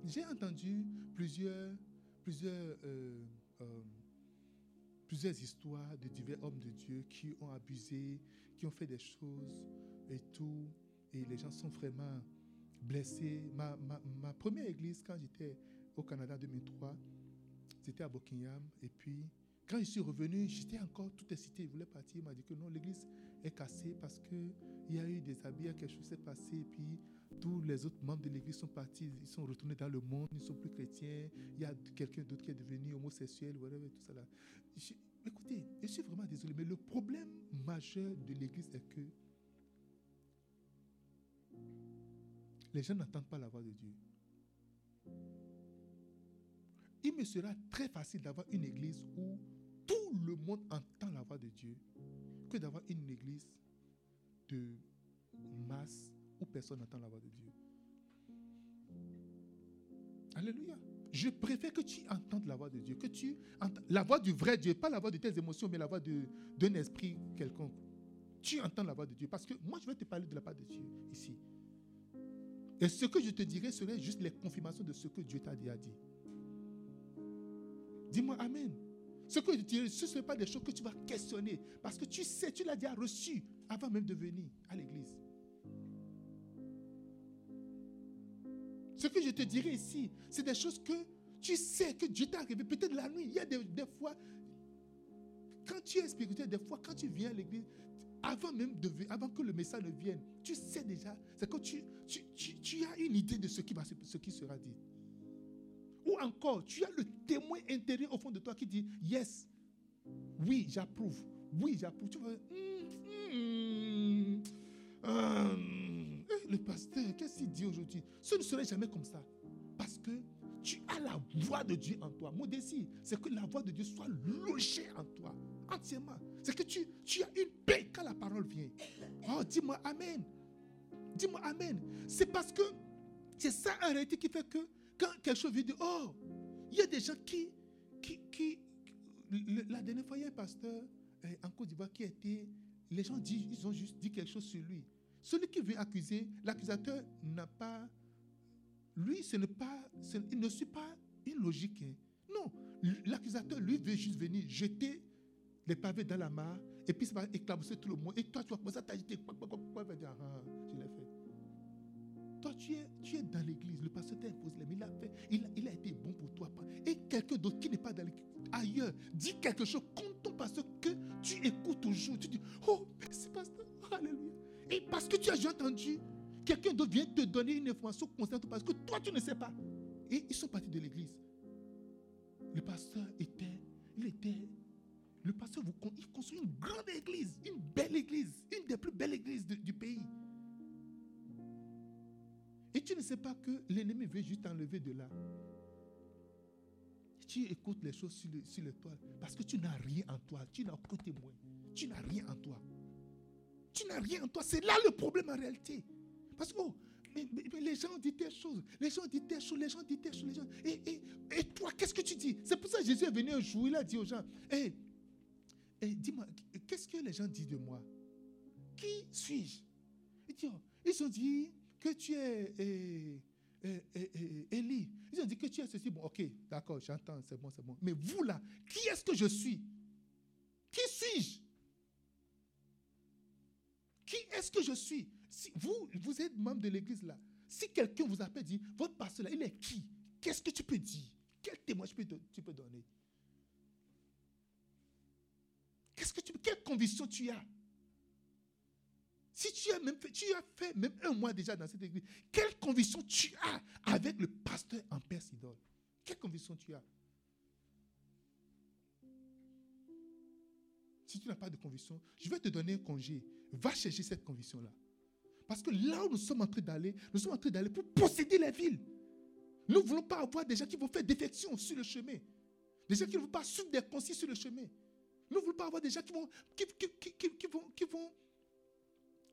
J'ai entendu plusieurs, plusieurs, euh, euh, plusieurs histoires de divers hommes de Dieu qui ont abusé, qui ont fait des choses et tout. Et les gens sont vraiment blessés. Ma, ma, ma première église, quand j'étais au Canada en 2003, c'était à Buckingham. Et puis, quand je suis revenu, j'étais encore tout excité. Il voulait partir. Il m'a dit que non, l'église est cassée parce qu'il y a eu des habits, quelque chose s'est passé. Et puis, tous les autres membres de l'église sont partis. Ils sont retournés dans le monde. Ils ne sont plus chrétiens. Il y a quelqu'un d'autre qui est devenu homosexuel, whatever, tout ça là. écoutez, je suis vraiment désolé, mais le problème majeur de l'église est que les gens n'entendent pas la voix de Dieu il me sera très facile d'avoir une église où tout le monde entend la voix de Dieu que d'avoir une église de masse personne n'entend la voix de Dieu. Alléluia. Je préfère que tu entendes la voix de Dieu, que tu entends la voix du vrai Dieu, pas la voix de tes émotions, mais la voix d'un esprit quelconque. Tu entends la voix de Dieu. Parce que moi, je vais te parler de la part de Dieu ici. Et ce que je te dirai serait juste les confirmations de ce que Dieu t'a déjà dit. Dis-moi Amen. Ce que je dis, ce ne sont pas des choses que tu vas questionner. Parce que tu sais, tu l'as déjà reçu avant même de venir à l'église. Ce que je te dirais ici, c'est des choses que tu sais que Dieu t'a arrivé. Peut-être la nuit, il y a des, fois, quand tu es spirituel, des fois, quand tu viens à l'église, avant même de avant que le message ne vienne, tu sais déjà, c'est que tu, tu, as une idée de ce qui, va, ce qui sera dit. Ou encore, tu as le témoin intérieur au fond de toi qui dit Yes, oui, j'approuve. Oui, j'approuve. Tu. Hmm, hmm, hmm, le pasteur, qu'est-ce qu'il dit aujourd'hui? Ce ne serait jamais comme ça. Parce que tu as la voix de Dieu en toi. Mon désir, c'est que la voix de Dieu soit logée en toi, entièrement. C'est que tu, tu as une paix quand la parole vient. Oh, dis-moi Amen. Dis-moi Amen. C'est parce que c'est ça en réalité qui fait que quand quelque chose vient de oh, il y a des gens qui, qui, qui la dernière fois, il y a un pasteur eh, en Côte d'Ivoire qui a été, les gens disent, ils ont juste dit quelque chose sur lui. Celui qui veut accuser, l'accusateur n'a pas, lui, ce n'est pas, il ne suit pas une logique. Hein. Non, l'accusateur, lui, veut juste venir jeter les pavés dans la mare et puis ça va éclabousser tout le monde. Et toi, tu vas commencer à t'agiter. Ah, je l'ai fait. Toi, tu es, tu es dans l'église, le pasteur t'a imposé mais il a fait, il, a été bon pour toi. Et quelqu'un d'autre qui n'est pas dans l'église, ailleurs, dit quelque chose contre ton pasteur que tu écoutes toujours. Tu dis, oh, merci pasteur, alléluia. Et parce que tu as entendu, quelqu'un d'autre vient te donner une information concernant parce que toi, tu ne sais pas. Et ils sont partis de l'église. Le pasteur était, il était, le pasteur, vous, il construit une grande église, une belle église, une des plus belles églises du pays. Et tu ne sais pas que l'ennemi veut juste t'enlever de là. Tu écoutes les choses sur le, sur parce que tu n'as rien en toi. Tu n'as aucun témoin. Tu n'as rien en toi. Tu n'as rien en toi. C'est là le problème en réalité. Parce que les gens disent des choses. Les gens disent des choses. Les gens disent des choses. Les gens, et, toi, qu'est-ce que tu dis? C'est pour ça que Jésus est venu un jour. Il a dit aux gens Hé, dis-moi, qu'est-ce que les gens disent de moi? Qui suis-je oh, Ils ont dit que tu es eh, eh, eh, Élie. Ils ont dit que tu es ceci. Bon, ok, d'accord, j'entends, c'est bon, c'est bon. Mais vous là, qui est-ce que je suis? Qui suis-je? Est-ce que je suis si vous, vous êtes membre de l'église là. Si quelqu'un vous appelle dit, votre pasteur là, il est qui Qu'est-ce que tu peux dire Quel témoin tu peux, donner Qu'est-ce que tu, Quelle conviction tu as si tu as, même fait, tu as fait même un mois déjà dans cette église, quelle conviction tu as avec le pasteur en Père Sidol Quelle conviction tu as? Si tu n'as pas de conviction, je vais te donner un congé. Va chercher cette conviction-là. Parce que là où nous sommes en train d'aller, nous sommes en train d'aller pour posséder les villes. Nous ne voulons pas avoir des gens qui vont faire défection sur le chemin. Des gens qui ne vont pas suivre des consignes sur le chemin. Nous ne voulons pas avoir des gens qui vont, qui, vont,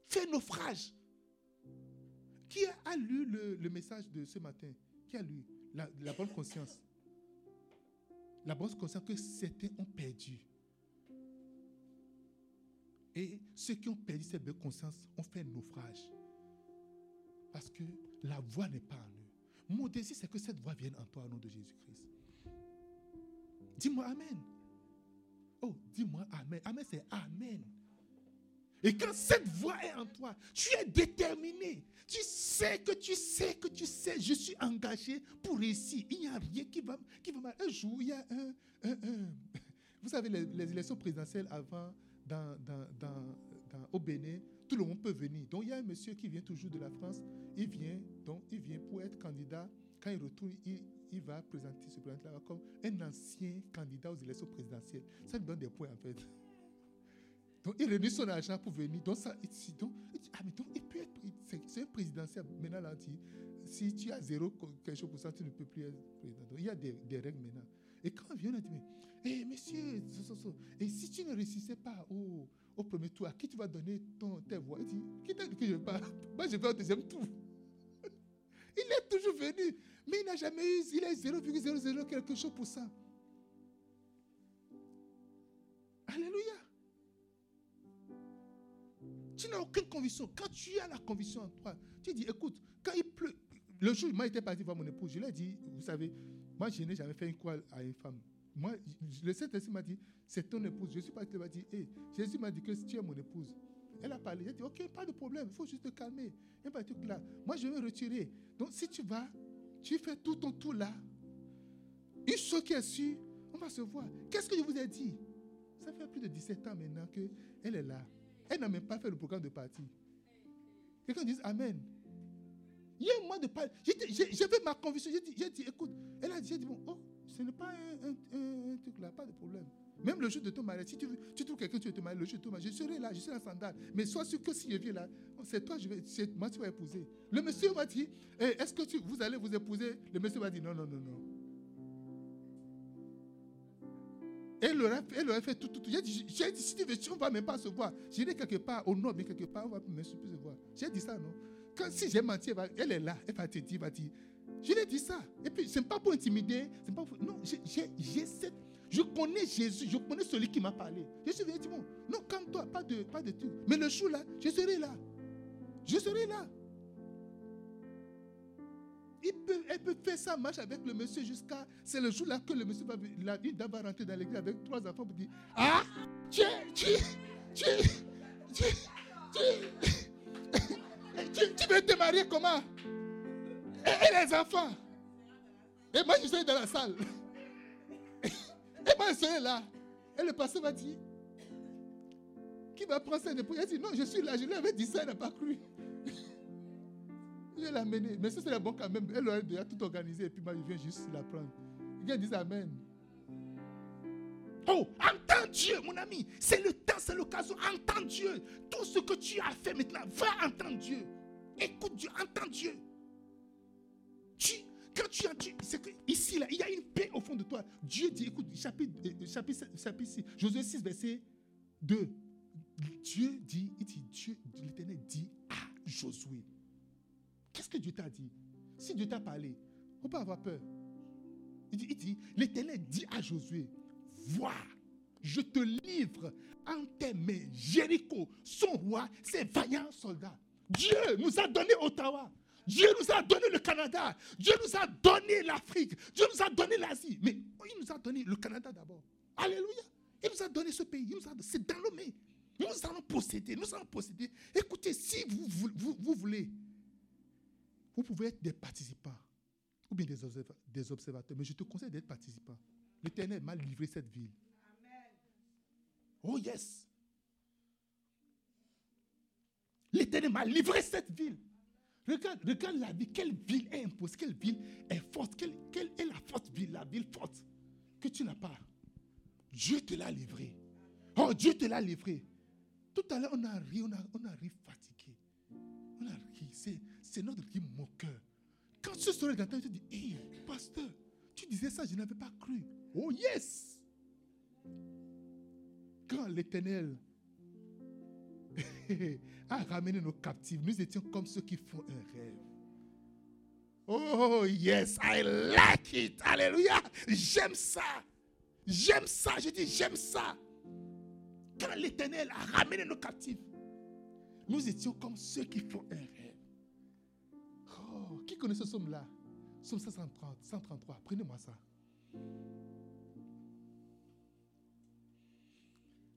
fait naufrage. Qui a, lu le, message de ce matin? Qui a lu? La, bonne conscience La bonne conscience que certains ont perdu. Et ceux qui ont perdu cette bonne conscience ont fait naufrage. Parce que la voix n'est pas en eux. Mon désir, c'est que cette voix vienne en toi au nom de Jésus-Christ. Dis-moi Amen. Oh, dis-moi Amen. Amen, c'est Amen. Et quand cette voix est en toi, tu es déterminé. Tu sais que tu sais que tu sais, je suis engagé pour réussir. Il n'y a rien qui va, qui va Un jour, il y a un. vous savez, les, élections présidentielles avant, au Bénin, tout le monde peut venir. Donc, il y a un monsieur qui vient toujours de la France. Il vient, donc, il vient pour être candidat. Quand il retourne, il, va présenter ce président-là comme un ancien candidat aux élections présidentielles. Ça lui donne des points, en fait. Donc, il réunit son argent pour venir. Donc, ça, donc, ah, mais donc, il peut être, c'est un présidentiel. Maintenant, là, si tu as zéro quelque chose pour ça, tu ne peux plus être président. Donc, il y a des, règles maintenant. Et quand on vient, on dit, mais, hey, monsieur, et si tu ne réussissais pas au, au premier tour, à qui tu vas donner ton, tes voix? Qui t'a dit que je vais pas? *laughs* Moi, je vais au deuxième tour. *laughs* il est toujours venu, mais il n'a jamais eu, il a 0,00 quelque chose pour ça. Alléluia. Tu n'as aucune conviction. Quand tu as la conviction en toi, tu dis, écoute, quand il pleut, le jour où m'a été parti voir mon épouse, je lui ai dit, vous savez, moi je n'ai jamais fait une croix à une femme. Moi, le Saint-Esprit m'a dit, c'est ton épouse. Je suis parti, il m'a dit, hey, Jésus m'a dit que tu es mon épouse. Elle a parlé. J'ai dit, ok, pas de problème, il faut juste te calmer. Elle m'a dit, là, moi je vais me retirer. Donc si tu vas, tu fais tout ton tour là. Une chose qui est sûre, on va se voir. Qu'est-ce que je vous ai dit? Ça fait plus de 17 ans maintenant qu'elle est là. Elle n'a même pas fait le programme de partie. Quelqu'un dit Amen. Il y a un mois de parler. J'ai fait ma conviction. J'ai dit, écoute. Elle a dit, dit, bon, oh, pas un, truc là, pas de problème. Même le jour de ton mariage, si tu, tu trouves quelqu'un, tu veux te marier, le jour de ton mariage, je serai là, je serai en sandale. Mais sois sûr que si je viens là, c'est toi, je vais, c'est moi, tu vas épouser. Le monsieur va dire, eh, est-ce que tu, vous allez vous épouser? Le monsieur va dire, non, non, non, non. Elle aurait, elle fait tout, tout, tout. J'ai dit, si tu veux, on ne va même pas se voir. J'irai quelque part, au nord, mais quelque part, on va même se voir. J'ai dit ça, non? Quand, Si j'ai menti, elle, est là, elle va te dire, va dire. Je lui ai dit ça. Et puis, ce n'est pas pour intimider, pas non, j'ai cette je connais Jésus, je connais celui qui m'a parlé. Je suis venu dire, non, comme toi, pas de, pas de tout. Mais le jour là, je serai là. Je serai là. Il peut, elle peut faire ça, marche avec le monsieur jusqu'à. C'est le jour là que le monsieur va, la, il va rentrer dans l'église avec trois enfants pour dire Ah, tu, tu, tu, tu, tu, tu, veux te marier comment et, les enfants Et moi, je suis dans la salle. Et moi, je serai là. Et le pasteur m'a dit Qui va prendre cette épouse? Il a dit Non, je suis là. Je lui avais dit ça, elle n'a pas cru. Je l'ai amené. Mais ça, c'est la bon quand même. Elle aurait déjà tout organisé et puis moi, je viens juste la prendre. Il dit Amen. Oh, entends Dieu, mon ami. C'est le temps, c'est l'occasion. Entends Dieu. Tout ce que tu as fait maintenant, va entendre Dieu. Écoute Dieu, entends Dieu. Tu, quand tu as Dieu, c'est que ici, là, il y a une paix au fond de toi. Dieu dit, écoute, chapitre, euh, chapitre, chapitre 6, Josué 6, verset 2. Dieu dit, il dit, Dieu, l'éternel dit à Josué, Qu'est-ce que Dieu t'a dit? Si Dieu t'a parlé, on peut avoir peur. Il dit, dit l'Éternel dit à Josué, vois, je te livre en tes mains Jéricho, son roi, ses vaillants soldats. Dieu nous a donné Ottawa. Dieu nous a donné le Canada. Dieu nous a donné l'Afrique. Dieu nous a donné l'Asie. Mais il nous a donné le Canada d'abord. Alléluia. Il nous a donné ce pays. C'est dans nos mains. Nous allons posséder. Nous allons posséder. Écoutez, si vous, vous voulez vous pouvez être des participants ou bien des observateurs, mais je te conseille d'être participant. L'Éternel m'a livré cette ville. Oh yes. L'Éternel m'a livré cette ville. Regarde, regarde la vie. Quelle ville est imposée Quelle ville est forte quelle, est la forte ville La ville forte que tu n'as pas. Dieu te l'a livré. Oh, Dieu te l'a livré. Tout à l'heure, on a ri, on a, ri fatigué. On a ri. C'est, notre qui moqueur. Quand ce soir dans ta tu dis, hé, pasteur, tu disais ça, je n'avais pas cru. Oh yes! Quand l'Éternel *laughs* a ramené nos captifs, nous étions comme ceux qui font un rêve. Oh yes, I like it. Alléluia. J'aime ça. J'aime ça. Je dis, j'aime ça. Quand l'Éternel a ramené nos captifs, nous étions comme ceux qui font un rêve. Qui connaît ce somme-là Somme 130, 133. Prenez-moi ça.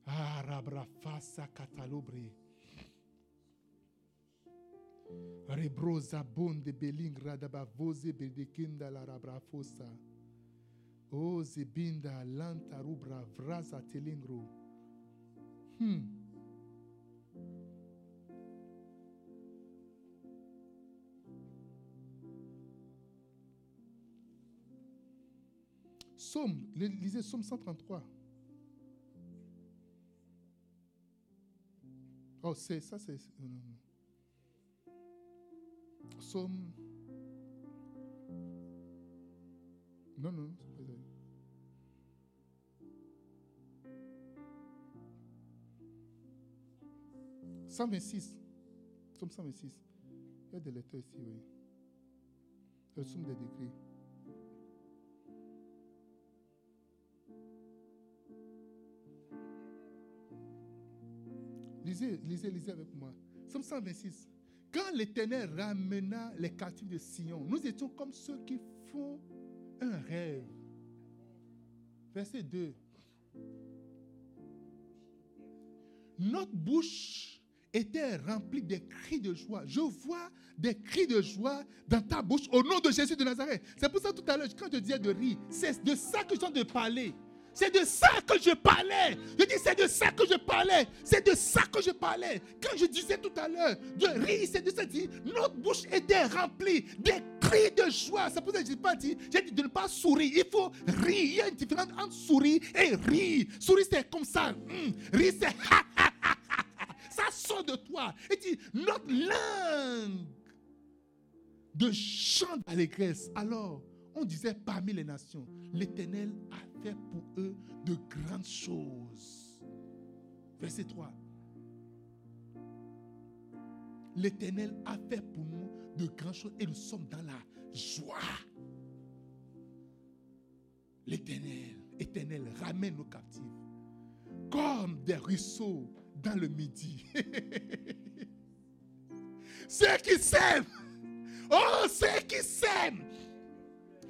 Ah, rabrafasa catalobre. Rebrosa bonde beling radaba voze bedekinda la rabrafosa. O zebinda lanta rubra vrasa telingro. Hmm. Somme, lisez Somme 133. Oh, c'est ça, c'est. Non, non. Non, non, c'est pas ça. « 126. Somme 126. Il y a des lettres ici, oui. Le somme des décrets. Lisez, lisez, lisez avec moi. Somme 126. Quand l'Éternel ramena les captifs de Sion, nous étions comme ceux qui font un rêve. Verset 2. Notre bouche était remplie de cris de joie. Je vois des cris de joie dans ta bouche au nom de Jésus de Nazareth. C'est pour ça tout à l'heure, quand je disais de rire, c'est de ça que je viens de parler. C'est de ça que je parlais. Je dis, c'est de ça que je parlais. C'est de ça que je parlais. Quand je disais tout à l'heure de rire, c'est de ça. Notre bouche était remplie des cris de joie. C'est pour ça que je n'ai pas dit, j'ai dit de ne pas sourire. Il faut rire. Il y a une différence entre sourire et rire. Sourire, c'est comme ça. Hum. Rire, c'est *laughs* Ça sort de toi. Et dit, notre langue de chant d'allégresse. Alors, on disait parmi les nations, l'Éternel a pour eux de grandes choses. Verset 3. L'Éternel a fait pour nous de grandes choses et nous sommes dans la joie. L'Éternel, Éternel, ramène nos captifs comme des ruisseaux dans le midi. *laughs* ceux qui s'aiment, oh, ceux qui s'aiment,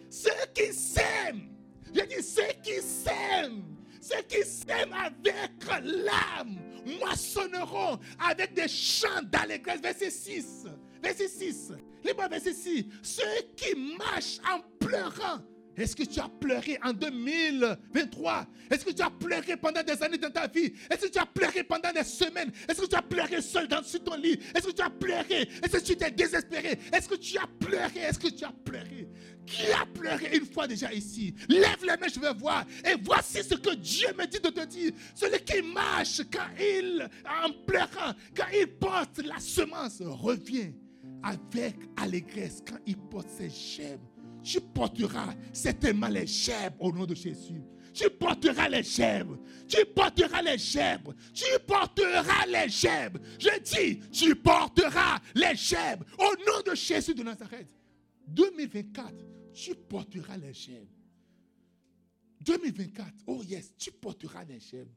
ceux qui s'aiment, je dis ceux qui s'aiment, ceux qui s'aiment avec l'âme, moissonneront avec des chants d'allégresse. Verset 6. Verset 6. Les verset 6. Ceux qui marchent en pleurant est-ce que tu as pleuré en 2023 Est-ce que tu as pleuré pendant des années dans ta vie? Est-ce que tu as pleuré pendant des semaines? Est-ce que tu as pleuré seul dans, ton lit? Est-ce que tu as pleuré? Est-ce que tu t'es désespéré? Est-ce que tu as pleuré? Est-ce que tu as pleuré? Qui a pleuré une fois déjà ici? Lève les mains, je vais voir. Et voici ce que Dieu me dit de te dire. Celui qui marche quand il, en pleurant, quand il porte la semence, revient avec allégresse quand il porte ses gemmes tu porteras certainement les gerbes au nom de Jésus. Tu porteras les gerbes. Tu porteras les gerbes. Tu porteras les gerbes. Je dis, tu porteras les gerbes au nom de Jésus de Nazareth. 2024, tu porteras les gerbes. 2024, oh yes, tu porteras les gerbes.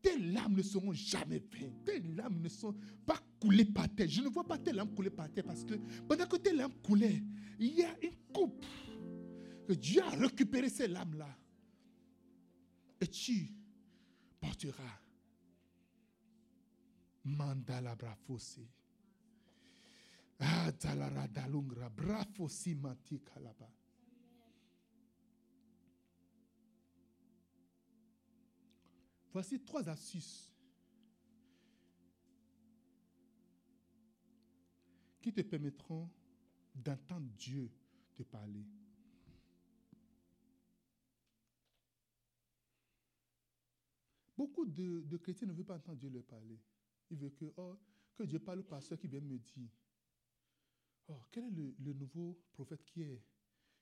Tes larmes ne seront jamais vaines. Tes larmes ne sont pas coulées par terre. Je ne vois pas tes larmes couler par terre parce que pendant que tes larmes coulaient, il y a une coupe que Dieu a récupéré ces lames-là. Et tu porteras mandala brafosi. Ah, dalara dalungra brafosi manti kalaba. Voici trois astuces qui te permettront d'entendre Dieu te parler. Beaucoup de, chrétiens ne veulent pas entendre Dieu leur parler. Ils veulent que, oh, Dieu parle au pasteur qui vient me dire. Oh, quel est le, nouveau prophète qui est,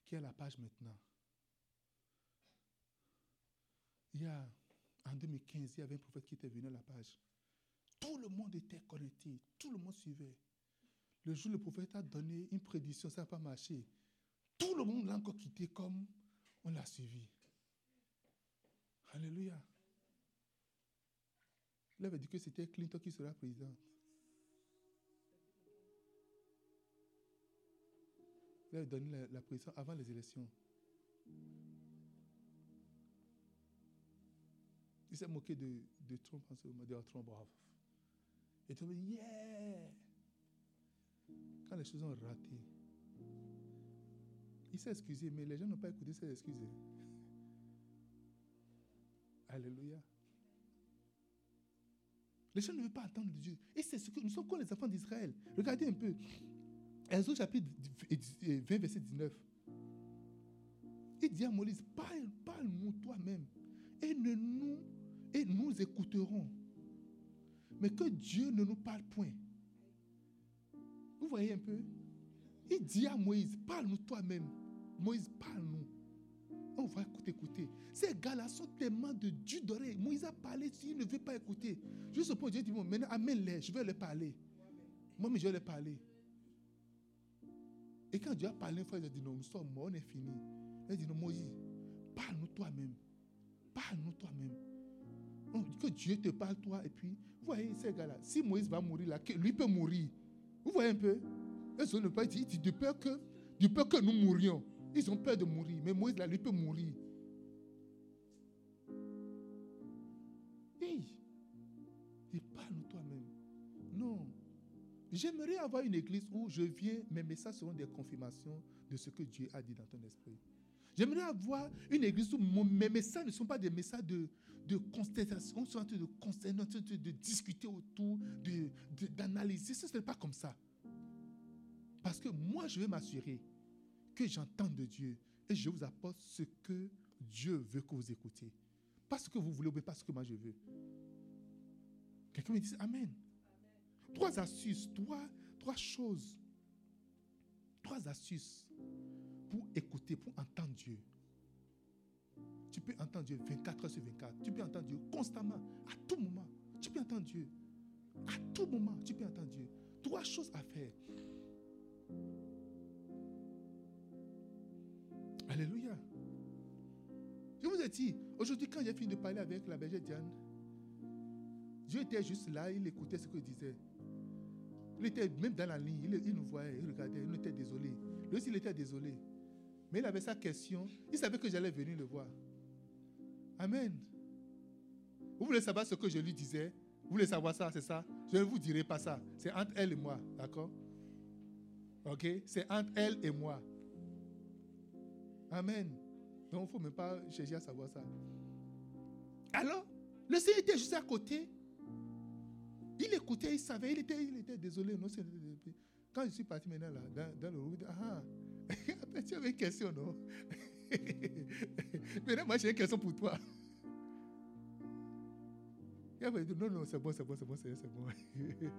qui est à la page maintenant? Il y a, en 2015, il y avait un prophète qui était venu à la page. Tout le monde était connecté, tout le monde suivait. Le jour où le prophète a donné une prédiction, ça n'a pas marché. Tout le monde l'a encore quitté comme on l'a suivi. Alléluia. Il avait dit que c'était Clinton qui sera président. Il avait donné la, prédiction avant les élections. Il s'est moqué de, de Trump en ce moment, de Trump. Et monde dit, yeah! Quand les choses ont raté, il s'est excusé, mais les gens n'ont pas écouté ses excuses. *laughs* Alléluia. Les gens ne veulent pas attendre Dieu. Et c'est ce que nous sommes comme les enfants d'Israël. Regardez un peu. Exode chapitre 20, verset 19. Il dit à Moïse, parle, parle-nous toi-même. Et, nous, et nous écouterons. Mais que Dieu ne nous parle point. Vous voyez un peu? Il dit à Moïse, parle-nous toi-même. Moïse, parle-nous. On va écouter, écouter. Ces gars-là sont tellement de Dieu d'oreille. Moïse a parlé, s'il ne veut pas écouter. Juste pour Dieu dit, maintenant amène-les, je vais leur parler. Moi, mais je vais leur parler. Et quand Dieu a parlé une fois, il a dit, non, nous sommes morts, on est fini. Il a dit, non, Moïse, parle-nous toi-même. Parle-nous toi-même. Que Dieu te parle toi. Et puis, vous voyez ces gars-là, si Moïse va mourir là, lui peut mourir. Vous voyez un peu? Ils ne pas dit, dit de peur que, peur que nous mourions. Ils ont peur de mourir. Mais Moïse, là, lui peut mourir. Et parle toi-même. Non. J'aimerais avoir une église où je viens, mes messages seront des confirmations de ce que Dieu a dit dans ton esprit. J'aimerais avoir une église où mes messages ne sont pas des messages de, de constatation, on de, de, de discuter autour, d'analyser. De, Ce n'est pas comme ça. Parce que moi, je vais m'assurer que j'entende de Dieu et je vous apporte ce que Dieu veut que vous écoutiez. Pas ce que vous voulez, mais pas ce que moi je veux. Quelqu'un me dit Amen. Trois astuces, trois, trois choses. Trois astuces pour écouter, pour entendre Dieu. Tu peux entendre Dieu 24 heures sur 24. Tu peux entendre Dieu constamment, à tout moment. Tu peux entendre Dieu. À tout moment, tu peux entendre Dieu. Trois choses à faire. Alléluia. Je vous ai dit, aujourd'hui, quand j'ai fini de parler avec la bergère Diane, Dieu était juste là, il écoutait ce que je disais. Il était même dans la ligne, il, nous voyait, il regardait, il était désolé. Lui aussi, il était désolé. Mais il avait sa question, il savait que j'allais venir le voir. Amen. Vous voulez savoir ce que je lui disais? Vous voulez savoir ça, c'est ça? Je ne vous dirai pas ça. C'est entre elle et moi, d'accord? Ok? C'est entre elle et moi. Amen. Donc, il ne faut même pas chercher à savoir ça. Alors, le Seigneur était juste à côté. Il écoutait, il savait, il était, il était désolé. Non, quand je suis parti maintenant là, dans, dans le groupe, ah, tu avais une question, non? Maintenant, moi j'ai une question pour toi. Non, non, c'est bon, c'est bon, c'est bon, c'est bon. *laughs*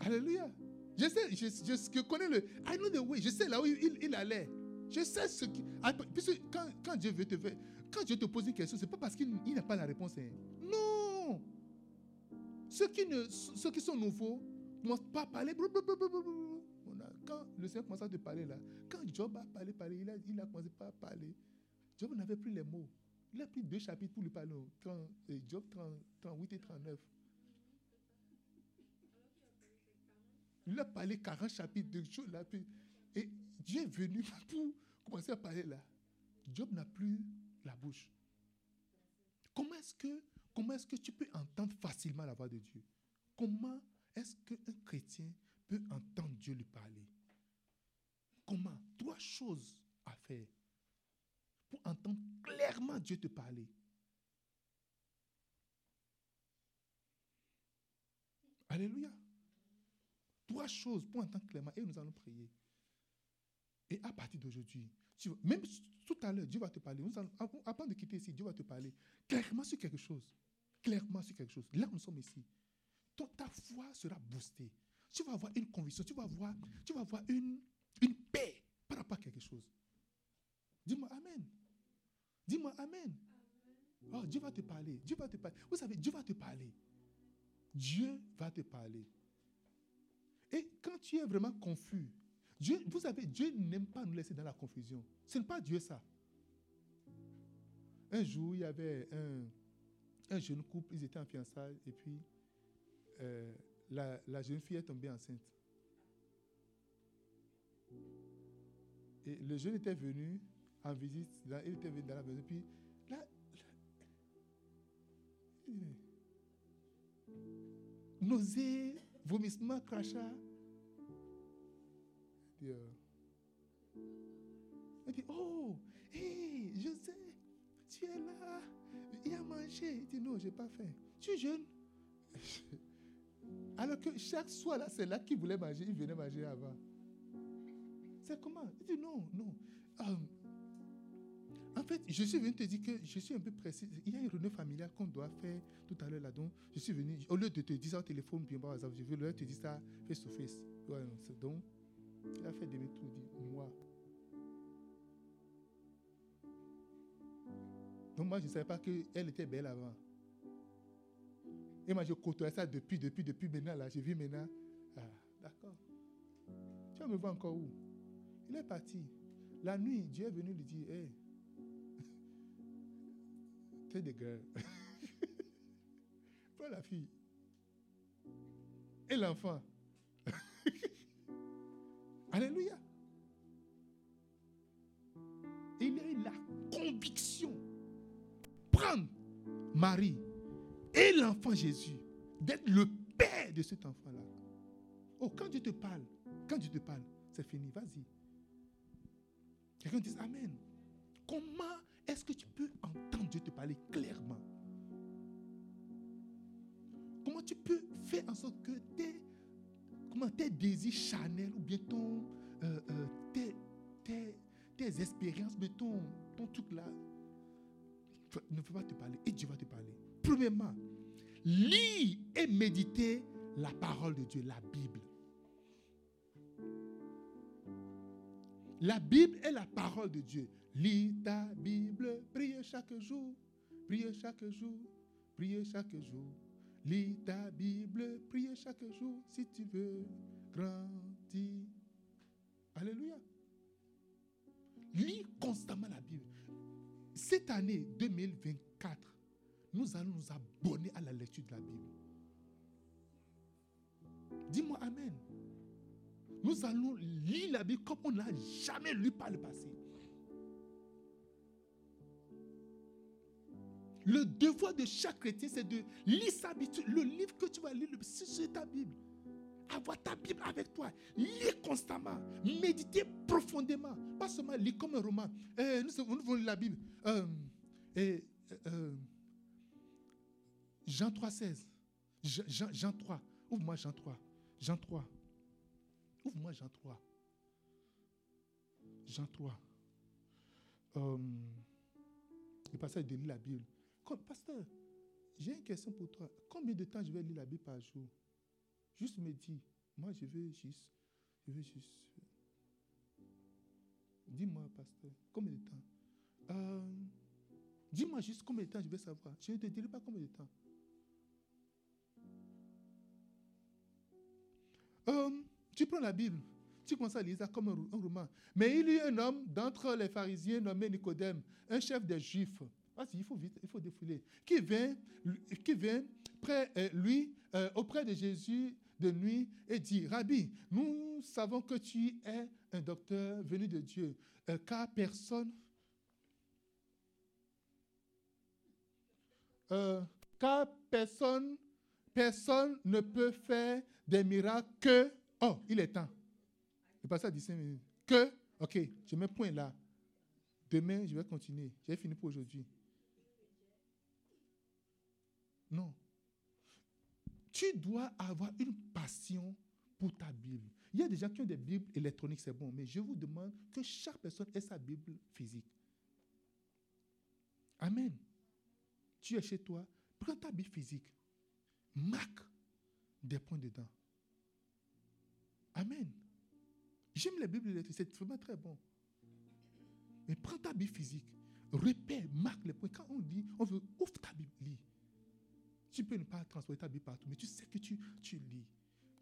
Alléluia. Je sais, je, je, connais le. I know the way. Je sais là où il, il allait. Je sais ce qui. Ah, puisque quand, quand Dieu veut te faire. Quand Dieu te pose une question, ce n'est pas parce qu'il n'a pas la réponse. Hein. Non. Ceux qui, ne, ceux qui sont nouveaux ne commencent pas parler. Quand le Seigneur commence à te parler là, quand Job a parlé, parlé il, a, il a commencé pas à parler. Job n'avait plus les mots. Il a pris deux chapitres pour lui parler. 30, Job 30, 38 et 39. Il a parlé 40 chapitres de choses là. Et Dieu est venu *laughs* pour commencer à parler là. Job n'a plus la bouche. Comment est-ce que, comment est-ce que tu peux entendre facilement la voix de Dieu? Comment est-ce qu'un chrétien peut entendre Dieu lui parler? Comment Trois choses à faire pour entendre clairement Dieu te parler? Alléluia. Trois choses pour entendre clairement et nous allons prier. Et à partir d'aujourd'hui, même tout à l'heure, Dieu va te parler. avant de quitter ici, Dieu va te parler clairement sur quelque chose. Clairement sur quelque chose. Là, nous sommes ici. ta foi sera boostée. Tu vas avoir une conviction, tu vas avoir, tu vas avoir une, une paix par rapport à quelque chose. Dis-moi Amen. Dis-moi Amen. Oh, Dieu va te parler. Dieu va te parler. Vous savez, Dieu va te parler. Dieu va te parler. Et quand tu es vraiment confus, Dieu, vous savez, Dieu n'aime pas nous laisser dans la confusion. Ce n'est pas Dieu ça. Un jour, il y avait un, un jeune couple, ils étaient en fiançailles, et puis euh, la, la, jeune fille est tombée enceinte. Et le jeune était venu en visite, il était venu dans la maison, puis là, nausée, vomissement, crachat. Il dit, oh, hé, je sais, tu es là, il a mangé. Il dit, non, je n'ai pas faim. Tu es jeune. *laughs* Alors que chaque soir, là, c'est là qu'il voulait manger, il venait manger avant. Comment Il dit, non, non. Euh, en fait, je suis venu te dire que je suis un peu précis. Il y a une réunion familiale qu'on doit faire tout à l'heure là-dedans. Je suis venu, au lieu de te dire ça au téléphone, exemple, je veux te dire ça face to face. Donc, il a fait demi-tour, dit, moi. Donc moi, je ne savais pas qu'elle était belle avant. Et moi, je côtoyais ça depuis, depuis, depuis maintenant. Là, j'ai vu maintenant. Ah, d'accord. Tu vas me voir encore où? Il est parti. La nuit, Dieu est venu lui dire, hé, tu es des gueules. *laughs* Prends la fille. Et l'enfant. *laughs* Alléluia. il a eu la conviction. Prendre Marie et l'enfant Jésus, d'être le père de cet enfant-là. Oh, quand Dieu te parle, quand Dieu te parle, c'est fini, vas-y. Quelqu'un dit Amen. Comment est-ce que tu peux entendre Dieu te parler clairement? Comment tu peux faire en sorte que tes, comment, tes désirs charnels ou bien euh, euh, tes, tes, tes, expériences, mais ton, ton truc là, ne peut pas te parler et Dieu va te parler. Premièrement, lis et méditer la parole de Dieu, la Bible. La Bible est la parole de Dieu. Lis ta Bible, prie chaque jour, prie chaque jour, prie chaque jour. Lis ta Bible, prie chaque jour si tu veux grandir. Alléluia. Lis constamment la Bible. Cette année 2024, nous allons nous abonner à la lecture de la Bible. Dis-moi Amen. Nous allons lire la Bible comme on n'a jamais lu par le passé. Le devoir de chaque chrétien, c'est de lire sa Bible. Le livre que tu vas lire, c'est ta Bible. Avoir ta Bible avec toi. Lire constamment. Méditer profondément. Pas seulement lire comme un roman. Eh, nous, nous voulons lire la Bible. Euh, euh, Jean 3, 16. Jean, Jean 3. Ouvre-moi Jean 3. Jean 3. Ouvre-moi Jean 3. Jean 3. Euh, le passage de lire la Bible. Comme, pasteur, j'ai une question pour toi. Combien de temps je vais lire la Bible par jour? Juste me dis. Moi, je vais juste. Je vais juste. Dis-moi, pasteur, combien de temps? Euh, Dis-moi juste combien de temps je vais savoir. Je ne te dirai pas combien de temps. Euh, tu prends la Bible, tu commences à lire ça comme un, roman. Mais il y a un homme d'entre les pharisiens nommé Nicodème, un chef des Juifs. Ah, il faut vite, il faut défouler. Qui vient, qui vient près, euh, lui, euh, auprès de Jésus de nuit et dit, Rabbi, nous savons que tu es un docteur venu de Dieu, euh, car personne, car personne, personne ne peut faire des miracles que Oh, il est temps. Le passage dit 5 minutes. Que, ok, je mets point là. Demain, je vais continuer. J'ai fini pour aujourd'hui. Non. Tu dois avoir une passion pour ta Bible. Il y a des gens qui ont des Bibles électroniques, c'est bon, mais je vous demande que chaque personne ait sa Bible physique. Amen. Tu es chez toi, prends ta Bible physique, marque des points dedans. Amen. J'aime la Bible électrique, c'est vraiment très bon. Mais prends ta Bible physique, repère, marque les points. Quand on dit, on veut, ouvre ta Bible, lis. Tu peux ne pas transporter ta Bible partout, mais tu sais que tu, tu lis.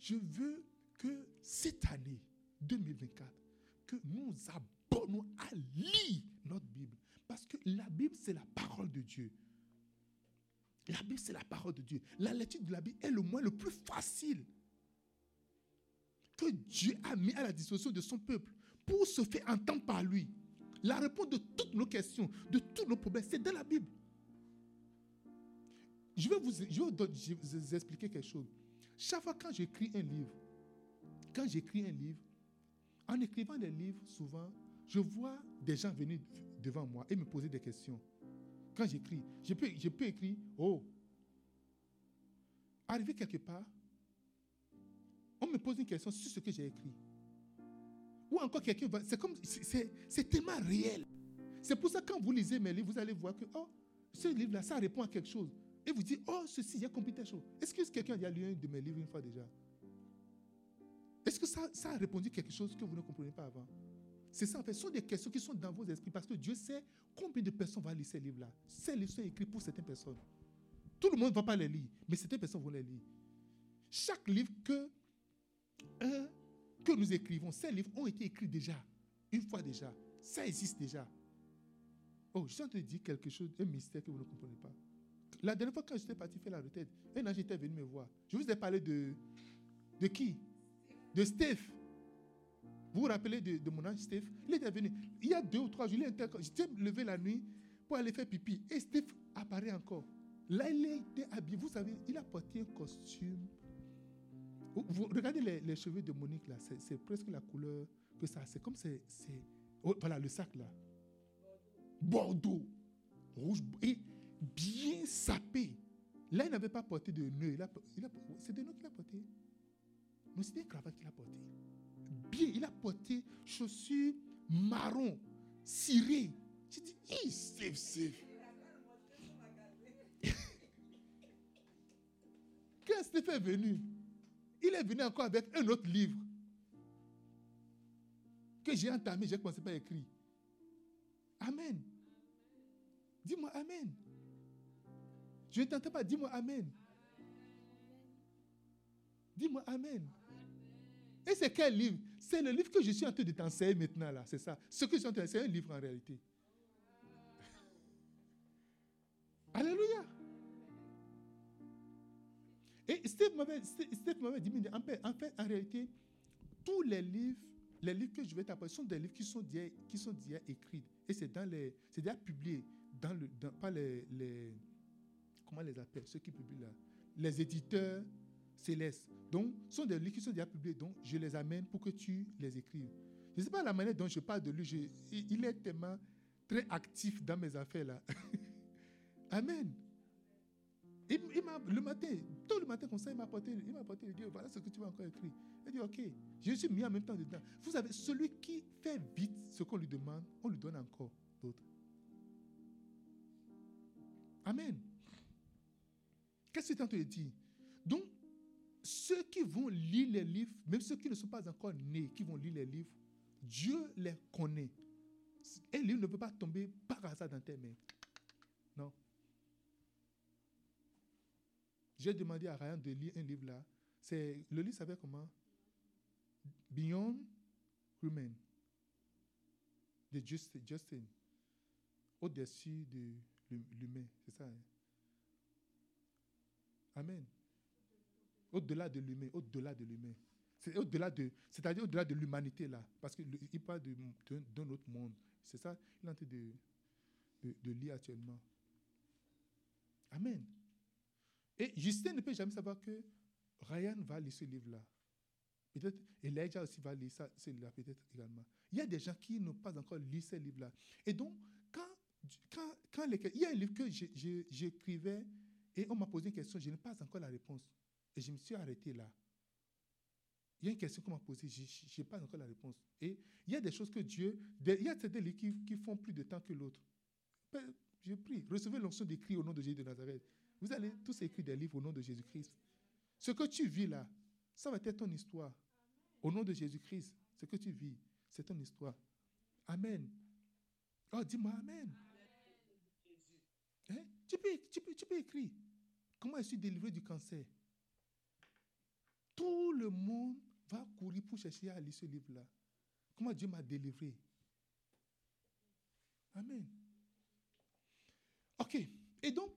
Je veux que cette année 2024, que nous abonnons à lire notre Bible. Parce que la Bible, c'est la parole de Dieu. La Bible, c'est la parole de Dieu. La lecture de la Bible est le moins le plus facile que Dieu a mis à la disposition de son peuple pour se faire entendre par lui. La réponse de toutes nos questions, de tous nos problèmes, c'est dans la Bible. Je vais vous, expliquer quelque chose. Chaque fois quand j'écris un livre, quand j'écris un livre, en écrivant des livres, souvent, je vois des gens venir devant moi et me poser des questions. Quand j'écris, je peux, je peux écrire, oh, arriver quelque part, on me pose une question sur ce que j'ai écrit. Ou encore quelqu'un va. C'est comme. C'est tellement réel. C'est pour ça que quand vous lisez mes livres, vous allez voir que, oh, ce livre-là, ça répond à quelque chose. Et vous dites, oh, ceci, j'ai compris telle chose. Est-ce que quelqu'un a lu un de mes livres une fois déjà? Est-ce que ça, ça a répondu quelque chose que vous ne comprenez pas avant? C'est ça, en fait. Ce sont des questions qui sont dans vos esprits parce que Dieu sait combien de personnes vont lire ces livres-là. Ces livres sont écrits pour certaines personnes. Tout le monde ne va pas les lire, mais certaines personnes vont les lire. Chaque livre que que nous écrivons, ces livres ont été écrits déjà, une fois déjà. Ça existe déjà. Oh, je train de dire quelque chose, un mystère que vous ne comprenez pas. La dernière fois, quand j'étais parti faire la retraite, un ange était venu me voir. Je vous ai parlé de, de qui? De Steph. Vous vous rappelez de, mon ange Steph? Il était venu. Il y a deux ou trois jours, j'étais levé la nuit pour aller faire pipi. Et Steph apparaît encore. Là, il était habillé. Vous savez, il a porté un costume. Vous regardez les, cheveux de Monique là, c'est presque la couleur que ça. C'est comme c'est. Oh, voilà, le sac là. Bordeaux. Rouge. Et bien sapé. Là, il n'avait pas porté de nœud. c'est des nœuds qu'il a porté. Non, c'était une cravate qu'il a porté. Bien, il a porté chaussures marron, cirées. J'ai dit, c'est, c'est. *laughs* Quand Stéphane est venu, il est venu encore avec un autre livre que j'ai entamé, j'ai commencé par écrire. Amen. Dis-moi Amen. Je ne t'entends pas, dis-moi Amen. Dis-moi Amen. Et c'est quel livre? C'est le livre que je suis en train de t'enseigner maintenant, là. C'est ça. Ce que je suis en train c'est un livre en réalité. *laughs* Alléluia. Et Steve m'avait dit, en fait, en fait, en réalité, tous les livres, les livres que je vais t'apporter sont des livres qui sont déjà, écrits. Et c'est dans les, c'est déjà publié dans le, dans, pas les, les, comment les appelle, ceux qui publient là, les éditeurs célestes. Donc, ce sont des livres qui sont déjà publiés, donc je les amène pour que tu les écrives. Je ne sais pas la manière dont je parle de lui, il est tellement très actif dans mes affaires là. *laughs* Amen. Le matin, tout le matin comme ça, il m'a apporté, il m'a apporté, voilà ce que tu vas encore écrire. Il dit, ok, je suis mis en même temps dedans. Vous savez, celui qui fait vite ce qu'on lui demande, on lui donne encore d'autres. Amen. Qu'est-ce que tu es en dire Donc, ceux qui vont lire les livres, même ceux qui ne sont pas encore nés, qui vont lire les livres, Dieu les connaît. Un livre ne peut pas tomber par hasard dans tes mains. Non. J'ai demandé à Ryan de lire un livre là. C'est, le livre s'appelle comment? Beyond Human de Justin. Au-dessus de l'humain. C'est ça. Hein? Amen. Au-delà de l'humain, au-delà de l'humain. C'est au-delà de, c'est-à-dire au-delà de l'humanité là, parce qu'il parle d'un autre monde. C'est ça, il est en train de, de, de lire actuellement. Amen. Et Justin ne peut jamais savoir que Ryan va lire ce livre-là. Peut-être aussi va lire ça, ce livre-là, peut-être également. Il y a des gens qui n'ont pas encore lu ce livre-là. Et donc, quand, quand, quand il y a un livre que j'écrivais et on m'a posé une question, je n'ai pas encore la réponse. Et je me suis arrêté là. Il y a une question qu'on m'a posée, je n'ai pas encore la réponse. Et il y a des choses que Dieu, il y a certains livres qui font plus de temps que l'autre. Je prie, recevez l'onction d'écrire au nom de Jésus de Nazareth. Vous allez tous écrire des livres au nom de Jésus-Christ. Ce que tu vis là, ça va être ton histoire. Au nom de Jésus-Christ, ce que tu vis, c'est ton histoire. Amen. Oh, dis-moi Amen. Hein? Tu, peux, tu, peux, tu peux écrire. Comment je suis délivré du cancer? Tout le monde va courir pour chercher à lire ce livre-là. Comment Dieu m'a délivré? Amen. Ok. Et donc,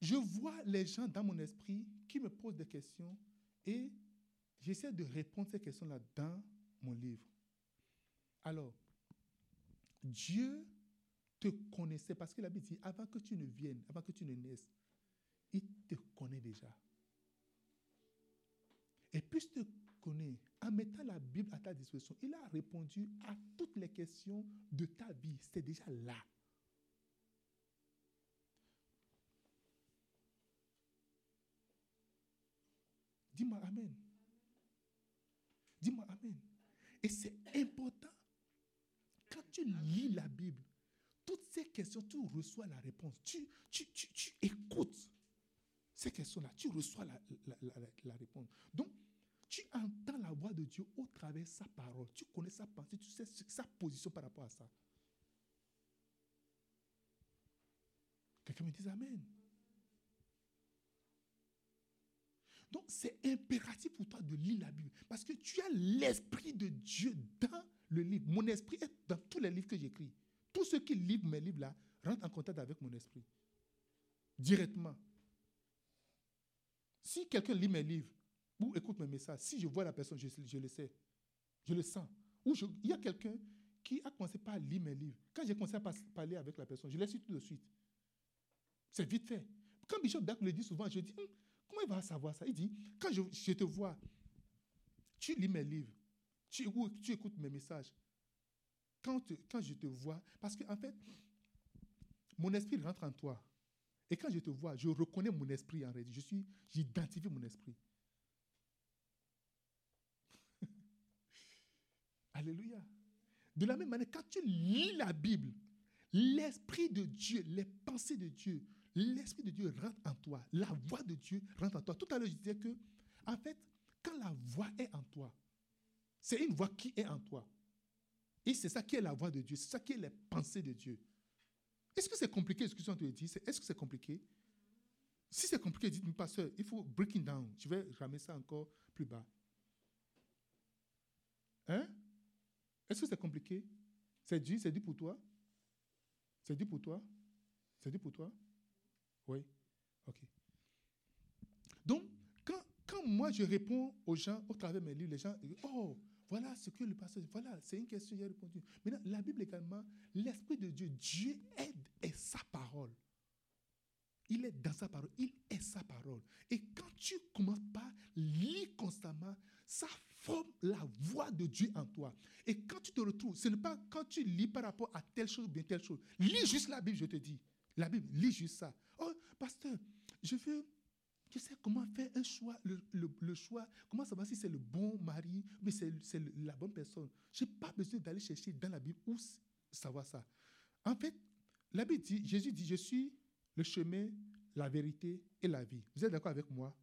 je vois les gens dans mon esprit qui me posent des questions et j'essaie de répondre ces questions-là dans mon livre. Alors, Dieu te connaissait parce qu'il avait dit avant que tu ne viennes, avant que tu ne naisses, il te connaît déjà. Et puis te connaît, en mettant la Bible à ta disposition, il a répondu à toutes les questions de ta vie. C'est déjà là. Dis-moi Amen. Dis-moi Amen. Et c'est important. Quand tu lis la Bible, toutes ces questions, tu reçois la réponse. Tu, tu, tu, écoutes ces questions-là. Tu reçois la, la, réponse. Donc, tu entends la voix de Dieu au travers de sa parole. Tu connais sa pensée, tu sais sa position par rapport à ça. Quelqu'un me dit Amen. Donc c'est impératif pour toi de lire la Bible. Parce que tu as l'Esprit de Dieu dans le livre. Mon esprit est dans tous les livres que j'écris. Tous ceux qui lisent mes livres là rentrent en contact avec mon esprit. Directement. Si quelqu'un lit mes livres ou écoute mes messages, si je vois la personne, je, le sais. Je le sens. Ou il y a quelqu'un qui a commencé par lire mes livres. Quand j'ai commencé à parler avec la personne, je l'ai su tout de suite. C'est vite fait. Quand Bishop Dak le dit souvent, je dis, hum, comment il va savoir ça? Il dit, quand je, te vois, tu lis mes livres, tu, écoutes mes messages. Quand, quand je te vois, parce qu'en en fait, mon esprit rentre en toi. Et quand je te vois, je reconnais mon esprit en réalité. J'identifie mon esprit. *laughs* Alléluia. De la même manière, quand tu lis la Bible, l'Esprit de Dieu, les pensées de Dieu, l'Esprit de Dieu rentre en toi. La voix de Dieu rentre en toi. Tout à l'heure, je disais que, en fait, quand la voix est en toi, c'est une voix qui est en toi. Et c'est ça qui est la voix de Dieu. C'est ça qui est les pensées de Dieu. Est-ce que c'est compliqué? Ce que je te dis Est-ce que c'est compliqué? Si c'est compliqué, dites-moi, pasteur, il faut breaking down. Je vais ramener ça encore plus bas. Hein? Est-ce que c'est compliqué? C'est dit, c'est dit pour toi? C'est dit pour toi? C'est dit pour toi? Oui Ok. Donc, quand, quand moi je réponds aux gens au travers de mes livres, les gens disent Oh, voilà ce que le pasteur Voilà, c'est une question, j'ai répondu. Maintenant, la Bible également, l'Esprit de Dieu, Dieu aide et sa parole. Il est dans sa parole, il est sa parole. Et quand tu commences par lire constamment, ça forme la voix de Dieu en toi. Et quand tu te retrouves, ce n'est pas quand tu lis par rapport à telle chose ou bien telle chose. Lis juste la Bible, je te dis. La Bible, lis juste ça. Oh, pasteur, je veux tu sais comment faire un choix, le, choix, comment savoir si c'est le bon mari, mais c'est la bonne personne. Je n'ai pas besoin d'aller chercher dans la Bible où savoir ça. En fait, la Bible dit, Jésus dit, je suis le chemin, la vérité et la vie. Vous êtes d'accord avec moi?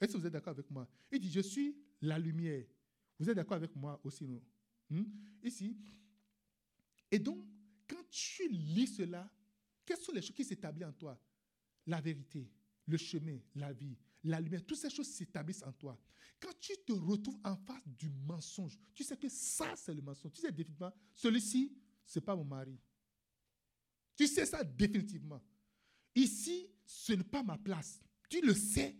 Est-ce que vous êtes d'accord avec moi? Il dit, je suis la lumière. Vous êtes d'accord avec moi aussi, non? Hmm? Ici. Et donc, quand tu lis cela, quelles sont les choses qui s'établissent en toi? La vérité, le chemin, la vie, la lumière, toutes ces choses s'établissent en toi. Quand tu te retrouves en face du mensonge, tu sais que ça, c'est le mensonge. Tu sais définitivement, celui-ci, ce n'est pas mon mari. Tu sais ça définitivement. Ici, ce n'est pas ma place. Tu le sais.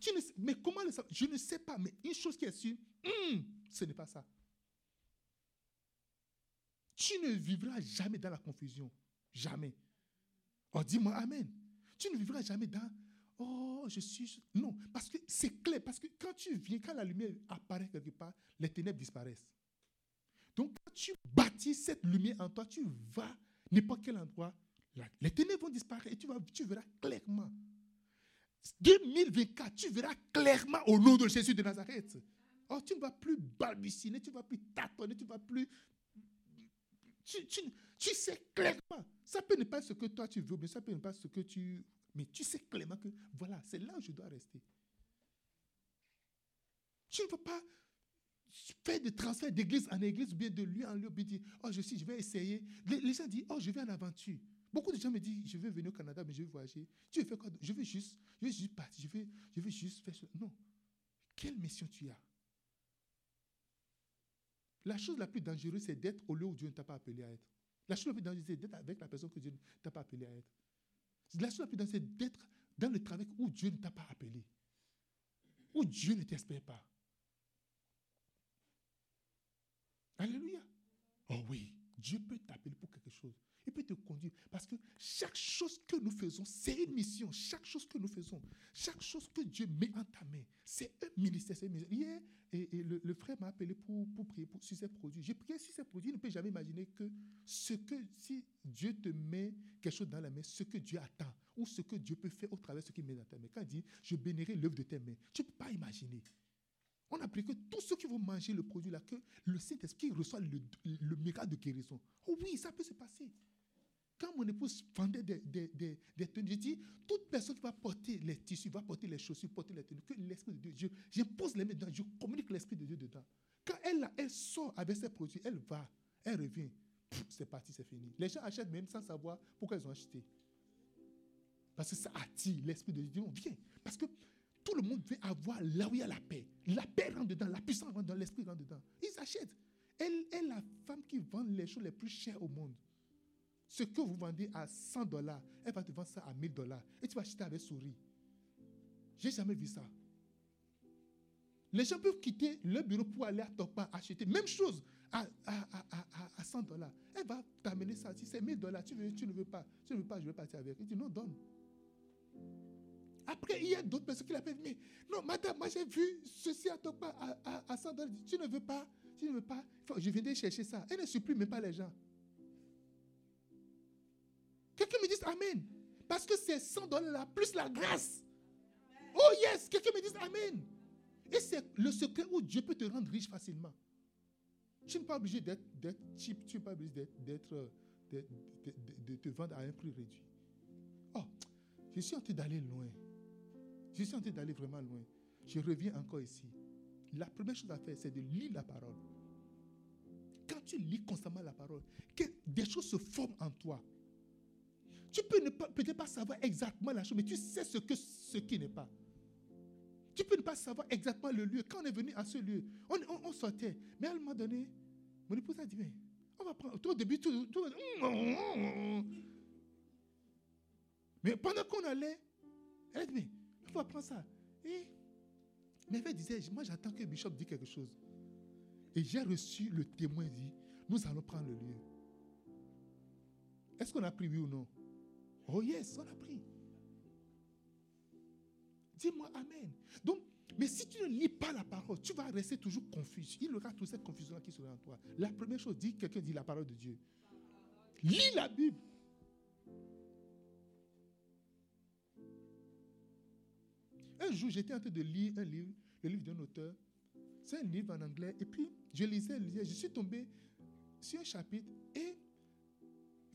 Tu ne mais comment le savoir? Je ne sais pas. Mais une chose qui est sûre, hmm, ce n'est pas ça. Tu ne vivras jamais dans la confusion. Jamais. Oh, dis-moi Amen. Tu ne vivras jamais dans Oh, je suis. Non, parce que c'est clair. Parce que quand tu viens, quand la lumière apparaît quelque part, les ténèbres disparaissent. Donc, quand tu bâtis cette lumière en toi, tu vas n'importe quel endroit, les ténèbres vont disparaître et tu, vas, tu verras clairement. 2024, tu verras clairement au nom de Jésus de Nazareth. Oh, tu ne vas plus balbutiner, tu ne vas plus tâtonner, tu ne vas plus. Tu, tu, sais clairement. Ça peut ne pas être ce que toi tu veux, mais ça peut ne pas être ce que tu mais tu sais clairement que, voilà, c'est là où je dois rester. Tu ne veux pas faire des transferts d'église en église ou bien de lieu en lieu, puis dire, oh, je suis, je vais essayer. Les, gens disent, oh, je vais en aventure. Beaucoup de gens me disent, je vais venir au Canada, mais je vais voyager. Tu veux faire quoi Je veux juste, je veux juste partir, je veux, je veux juste faire ça. Non. Quelle mission tu as? La chose la plus dangereuse, c'est d'être au lieu où Dieu ne t'a pas appelé à être. La chose la plus dangereuse, c'est d'être avec la personne que Dieu ne t'a pas appelé à être. La chose la plus dangereuse, c'est d'être dans le travail où Dieu ne t'a pas appelé, où Dieu ne t'espère pas. Alléluia. Oh oui, Dieu peut t'appeler pour quelque chose. Il peut te conduire. Parce que chaque chose que nous faisons, c'est une mission. Chaque chose que nous faisons, chaque chose que Dieu met en ta main, c'est un ministère. Hier, et, le, frère m'a appelé pour, pour prier pour, sur ces produits. J'ai prié sur ces produits. Il ne peut jamais imaginer que ce que, si Dieu te met quelque chose dans la main, ce que Dieu attend, ou ce que Dieu peut faire au travers de ce qu'il met dans ta main. Quand il dit, je bénirai l'œuvre de tes mains, tu ne peux pas imaginer. On a appris que tous ceux qui vont manger le produit là, que le Saint-Esprit reçoit le, le miracle de guérison. Oh oui, ça peut se passer. Quand mon épouse vendait des, des, des, tenues, je dis, toute personne qui va porter les tissus, va porter les chaussures, porter les tenues, que l'Esprit de Dieu, j'impose les mains dedans, je communique l'Esprit de Dieu dedans. Quand elle, elle sort avec ses produits, elle va, elle revient, c'est parti, c'est fini. Les gens achètent même sans savoir pourquoi ils ont acheté. Parce que ça attire l'Esprit de Dieu. Viens. Parce que tout le monde veut avoir là où il y a la paix. La paix rentre dedans, la puissance rentre dedans, l'Esprit rentre dedans. Ils achètent. Elle est la femme qui vend les choses les plus chères au monde. Ce que vous vendez à 100 dollars, elle va te vendre ça à 1000 dollars. Et tu vas acheter avec souris. J'ai jamais vu ça. Les gens peuvent quitter le bureau pour aller à Topa acheter. Même chose à, à, 100 dollars. Elle va t'amener ça. Si c'est 1000 dollars, tu, veux, ne veux pas. Tu ne veux pas, je vais partir avec. Il dit non, donne. Après, il y a d'autres personnes qui l'appellent, mais non, madame, moi j'ai vu ceci à ton pas, à, à, 100 dollars. Tu ne veux pas, tu ne veux pas. Je viens chercher ça. Elle ne supprime même pas les gens. Amen. Parce que c'est 100 dollars plus la grâce. Oh yes, quelqu'un me dit Amen. Et c'est le secret où Dieu peut te rendre riche facilement. Tu n'es pas obligé d'être cheap, tu n'es pas obligé d'être, de, te vendre à un prix réduit. Oh, je suis en train d'aller loin. Je suis en train d'aller vraiment loin. Je reviens encore ici. La première chose à faire, c'est de lire la parole. Quand tu lis constamment la parole, que des choses se forment en toi. Tu peux peut-être pas savoir exactement la chose, mais tu sais ce, que, ce qui n'est pas. Tu peux ne pas savoir exactement le lieu. Quand on est venu à ce lieu, on, sortait. Mais à un moment donné, mon épouse a dit, mais on va prendre. Au début, tout, tout, mais pendant qu'on allait, elle a dit, mais on va prendre ça. Et mais elle disait, moi j'attends que bishop dise quelque chose. Et j'ai reçu le témoin dit, nous allons prendre le lieu. Est-ce qu'on a pris oui ou non? Oh yes, on a pris. Dis-moi Amen. Donc, mais si tu ne lis pas la parole, tu vas rester toujours confus. Il y aura toute cette confusion qui sera en toi. La première chose, dit quelqu'un dit la parole de Dieu. Lis la Bible. Un jour, j'étais en train de lire un livre, le livre d'un auteur. C'est un livre en anglais. Et puis, je lisais, lisais. Je suis tombé sur un chapitre.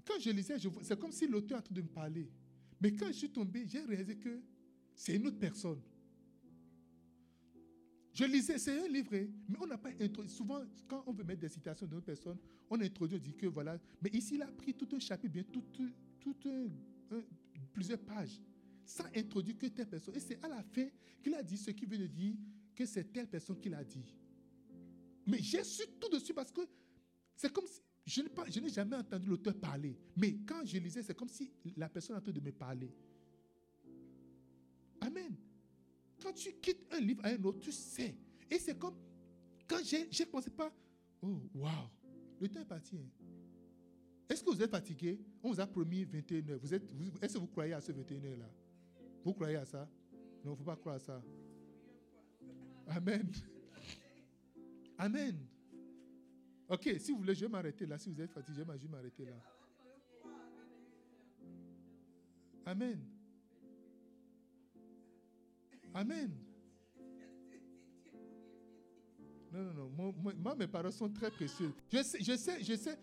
Quand je lisais, c'est comme si l'auteur était en train de me parler. Mais quand je suis tombé, j'ai réalisé que c'est une autre personne. Je lisais, c'est un livre, mais on n'a pas introduit. Souvent, quand on veut mettre des citations d'une personne, on introduit, on dit que voilà. Mais ici, il a pris tout un chapitre, bien, tout, plusieurs pages, sans introduire que telle personne. Et c'est à la fin qu'il a dit ce qui veut dire que c'est telle personne qui l'a dit. Mais j'ai su tout dessus parce que c'est comme si. Je n'ai jamais entendu l'auteur parler. Mais quand je lisais, c'est comme si la personne est en train de me parler. Amen. Quand tu quittes un livre à un autre, tu sais. Et c'est comme quand j'ai ne pensé pas, oh, waouh, le temps est parti. Hein. Est-ce que vous êtes fatigué? On vous a promis 21 heures. Vous est-ce que vous croyez à ce 21 heures là Vous croyez à ça? Non, il ne faut pas croire à ça. Amen. Amen. Ok, si vous voulez, je vais m'arrêter là. Si vous êtes fatigué, je vais m'arrêter là. Amen. Amen. Non, non, non. Moi, mes paroles sont très précieuses. Je sais, je sais, je sais.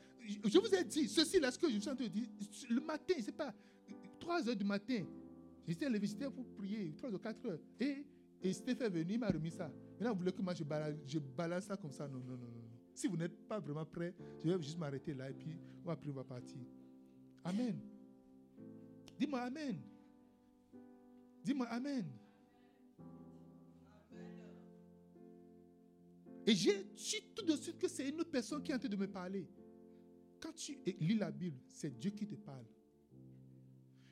Je vous ai dit, ceci là, ce que je suis en train de dire, le matin, c'est pas 3 heures du matin. J'étais levé, j'étais pour prier, 3 ou 4 heures. Et, et Stéphane est venu, il m'a remis ça. Maintenant, vous voulez que moi je balance, je balance ça comme ça? Non, non, non, non. Si vous n'êtes pas vraiment prêt, je vais juste m'arrêter là et puis on va on va partir. Amen. Dis-moi Amen. Dis-moi Amen. Et j'ai su tout de suite que c'est une autre personne qui est en train de me parler. Quand tu lis la Bible, c'est Dieu qui te parle.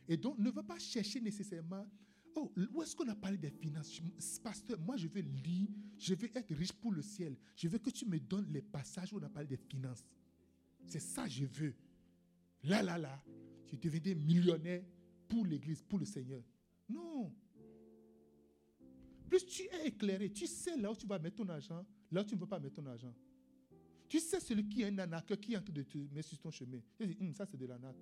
Et donc, ne va pas chercher nécessairement, oh, où est-ce qu'on a parlé des finances? Pasteur, moi je veux lire, je veux être riche pour le ciel. Je veux que tu me donnes les passages où on a parlé des finances. C'est ça que je veux. Là, là, là, je deviendrai millionnaire pour l'Église, pour le Seigneur. Non. Plus tu es éclairé, tu sais là où tu vas mettre ton argent, Là, tu ne peux pas mettre ton argent. Tu sais celui qui est un anac qui est en train de te mettre sur ton chemin. Tu dis, hum, ça c'est de l'anac.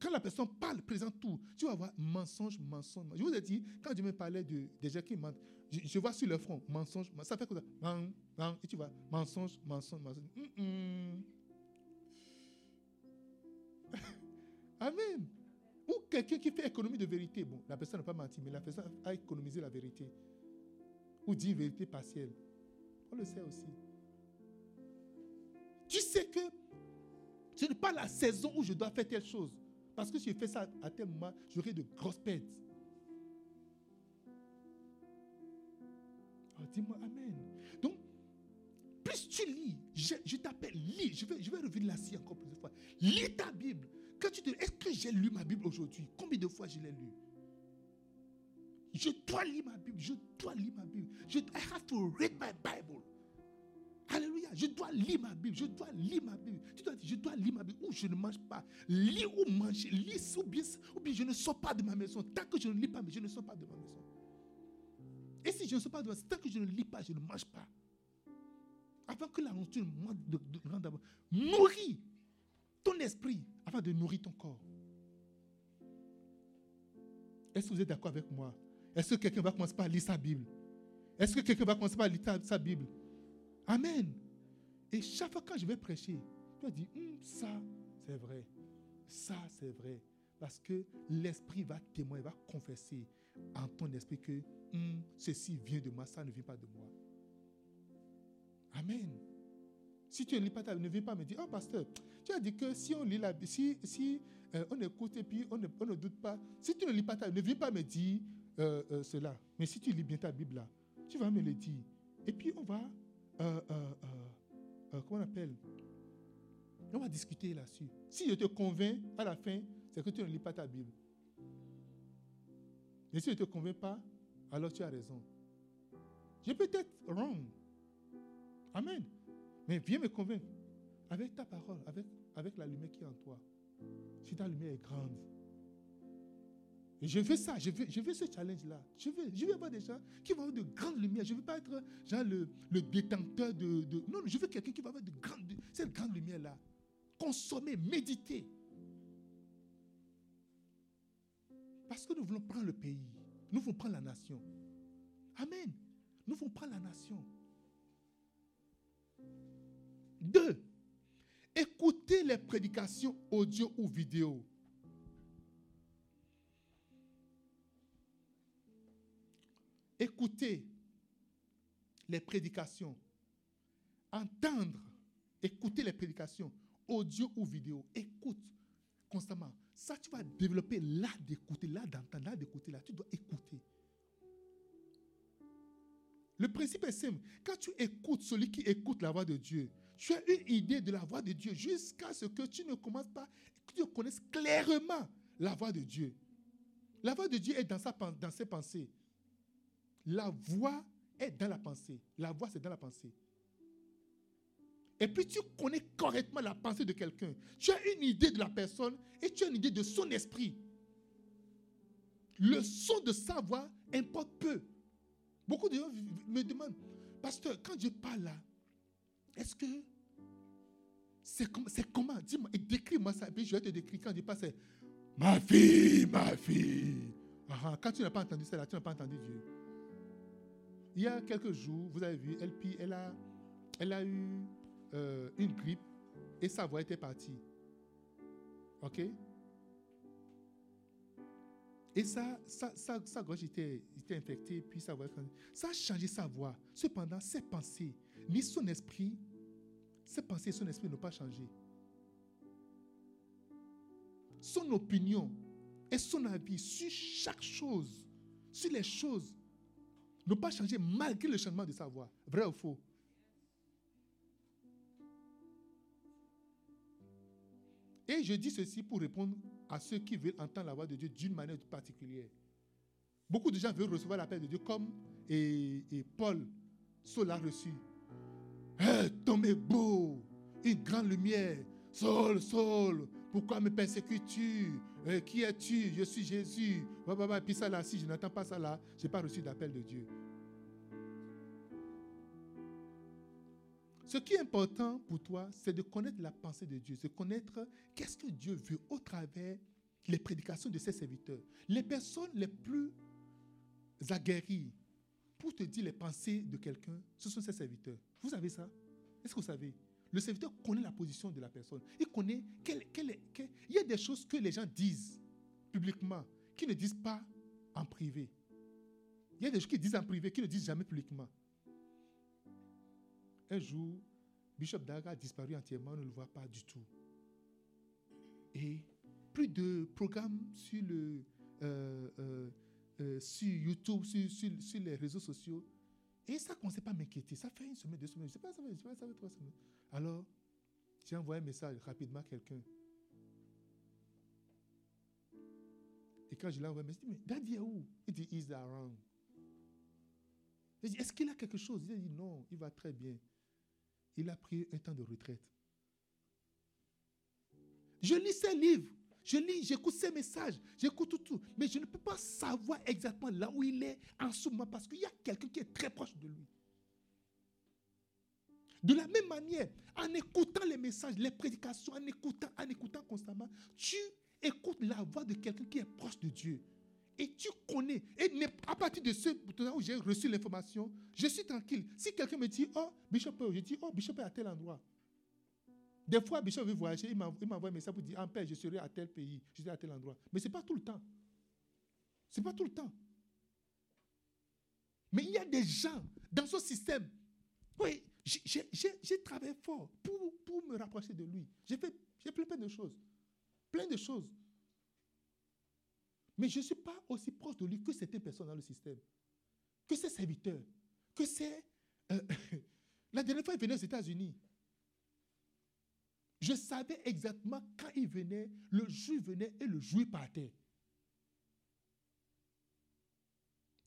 Quand la personne parle, présente tout, tu vas voir mensonge, mensonge. Je vous ai dit, quand je me parlais de, des gens qui mentent, je, vois sur le front, mensonge, ça fait comme ça? Et tu vois, mensonge, mensonge, mensonge. *laughs* Amen. Ou quelqu'un qui fait économie de vérité. Bon, la personne n'a pas menti, mais la personne a économisé la vérité. Ou dit vérité partielle. On le sait aussi. Tu sais que ce n'est pas la saison où je dois faire telle chose. Parce que si je fais ça à tel moment, j'aurai de grosses pertes. Oh, dis-moi Amen. Donc, plus tu lis, je, t'appelle, lis. Je vais, je vais revenir là-ci encore plusieurs fois. Lis ta Bible. Quand tu te est-ce que j'ai lu ma Bible aujourd'hui? Combien de fois je l'ai lu? Je dois lire ma Bible. Je dois lire ma Bible. Je, I have to read my Bible. Alléluia. Je dois lire ma Bible. Je dois lire ma Bible. Tu dois dire, je dois lire ma Bible. Ou je ne mange pas. Lis ou manger. Lis ou bien, ou bien je ne sors pas de ma maison. Tant que je ne lis pas, je ne sors pas de ma maison. Et si je ne sors pas de ma maison, tant que je ne lis pas, je ne mange pas. Avant que la nourriture de, de, nourris ton esprit avant de nourrir ton corps. Est-ce que vous êtes d'accord avec moi? Est-ce que quelqu'un va commencer par lire sa Bible? Est-ce que quelqu'un va commencer par lire sa Bible? Amen. Et chaque fois que je vais prêcher, je vais dire, hum, ça, c'est vrai. Ça, c'est vrai. Parce que l'Esprit va témoigner, va confesser en ton esprit que hum, ceci vient de moi, ça ne vient pas de moi. Amen. Si tu ne lis pas ta ne viens pas me dire, oh pasteur, tu as dit que si on lit la Bible, si, si euh, on écoute et puis on ne, on ne, doute pas, si tu ne lis pas ta ne viens pas me dire euh, euh, cela. Mais si tu lis bien ta Bible là, tu vas me le dire. Et puis on va, comment on appelle? On va discuter là-dessus. Si je te convainc à la fin, c'est que tu ne lis pas ta Bible. Mais si je ne te convainc pas, alors tu as raison. Je peux être wrong. Amen. Mais viens me convaincre avec ta parole, avec, avec la lumière qui est en toi. Si ta lumière est grande. Je veux ça, je veux, je veux ce challenge-là. Je veux, je veux avoir des gens qui vont avoir de grandes lumières. Je ne veux pas être genre le, détenteur de, Non, je veux quelqu'un qui va avoir de grandes, cette grande lumière-là. Consommer, méditer. Parce que nous voulons prendre le pays. Nous voulons prendre la nation. Amen. Nous voulons prendre la nation. Deux, écoutez les prédications audio ou vidéo. Écoutez les prédications. Entendre, écouter les prédications audio ou vidéo. Écoute constamment. Ça, tu vas développer l'art d'écouter, l'art d'entendre, l'art d'écouter. Là, tu dois écouter. Le principe est simple. Quand tu écoutes celui qui écoute la voix de Dieu, tu as une idée de la voix de Dieu jusqu'à ce que tu ne commences pas, que tu connaisses clairement la voix de Dieu. La voix de Dieu est dans, sa, dans ses pensées. La voix est dans la pensée. La voix, c'est dans la pensée. Et puis tu connais correctement la pensée de quelqu'un. Tu as une idée de la personne et tu as une idée de son esprit. Le son de sa voix importe peu. Beaucoup de gens me demandent, pasteur, quand je parle là, est-ce que c'est comment? Dis-moi, décris-moi ça. Puis je vais te décrire quand je passe. Ma fille, ma fille. Ah, ah, quand tu n'as pas entendu ça, là, tu n'as pas entendu Dieu. Il y a quelques jours, vous avez vu, elle, a, eu euh, une grippe et sa voix était partie. OK? Et ça, ça, sa gorge était, était infectée, puis sa voix, ça a changé sa voix. Cependant, ses pensées, ni son esprit ses pensées et son esprit n'ont pas changé. Son opinion et son avis sur chaque chose, sur les choses, n'ont pas changé malgré le changement de sa voix. Vrai ou faux? Et je dis ceci pour répondre à ceux qui veulent entendre la voix de Dieu d'une manière particulière. Beaucoup de gens veulent recevoir l'appel de Dieu comme et, Paul l'a reçu. Hey, ton est beau, une grande lumière. Saul, Saul, pourquoi me persécutes-tu? Eh, Qui es-tu? Je suis Jésus. Et puis ça là, si je n'entends pas ça là, je n'ai pas reçu d'appel de Dieu. Ce qui est important pour toi, c'est de connaître la pensée de Dieu, c'est connaître qu'est-ce que Dieu veut au travers les prédications de ses serviteurs. Les personnes les plus aguerries pour te dire les pensées de quelqu'un, ce sont ses serviteurs. Vous savez ça? Est-ce que vous savez? Le serviteur connaît la position de la personne. Il connaît quelle, il y a des choses que les gens disent publiquement qui ne disent pas en privé. Il y a des choses qu'ils disent en privé qui ne disent jamais publiquement. Un jour, Bishop Daga a disparu entièrement, on ne le voit pas du tout. Et plus de programmes sur, le, euh, euh, euh, sur YouTube, sur, sur les réseaux sociaux et ça ne commençait pas à m'inquiéter. Ça fait une semaine, deux semaines, je ne sais pas, ça fait, ça fait trois semaines. Alors, j'ai envoyé un message rapidement à quelqu'un. Et quand je l'ai envoyé, je me mais Daddy est où? Il dit, he's around. Je dit, est-ce qu'il a quelque chose? Il a dit, non, il va très bien. Il a pris un temps de retraite. Je lis ses livres. je lis, j'écoute ses messages, j'écoute tout, tout. Mais je ne peux pas savoir exactement là où il est en ce moment parce qu'il y a quelqu'un qui est très proche de lui. De la même manière, en écoutant les messages, les prédications, en écoutant, en écoutant constamment, tu écoutes la voix de quelqu'un qui est proche de Dieu. Et tu connais. Et à partir de ce moment où j'ai reçu l'information, je suis tranquille. Si quelqu'un me dit, oh, Bishop, je dis, oh, Bishop est à tel endroit. Des fois, Bishop veut voyager, il m'envoie un message pour dire, en paix, je serai à tel pays, je serai à tel endroit. Mais ce n'est pas tout le temps. Ce n'est pas tout le temps. Mais il y a des gens dans ce système. Oui, j'ai travaillé fort pour, pour, me rapprocher de lui. J'ai fait, fait plein de choses. Plein de choses. Mais je ne suis pas aussi proche de lui que certaines personnes dans le système, que ses serviteurs, que c'est... Euh, *laughs* la dernière fois, il venait aux États-Unis. Je savais exactement quand il venait, le juif venait et le juif partait.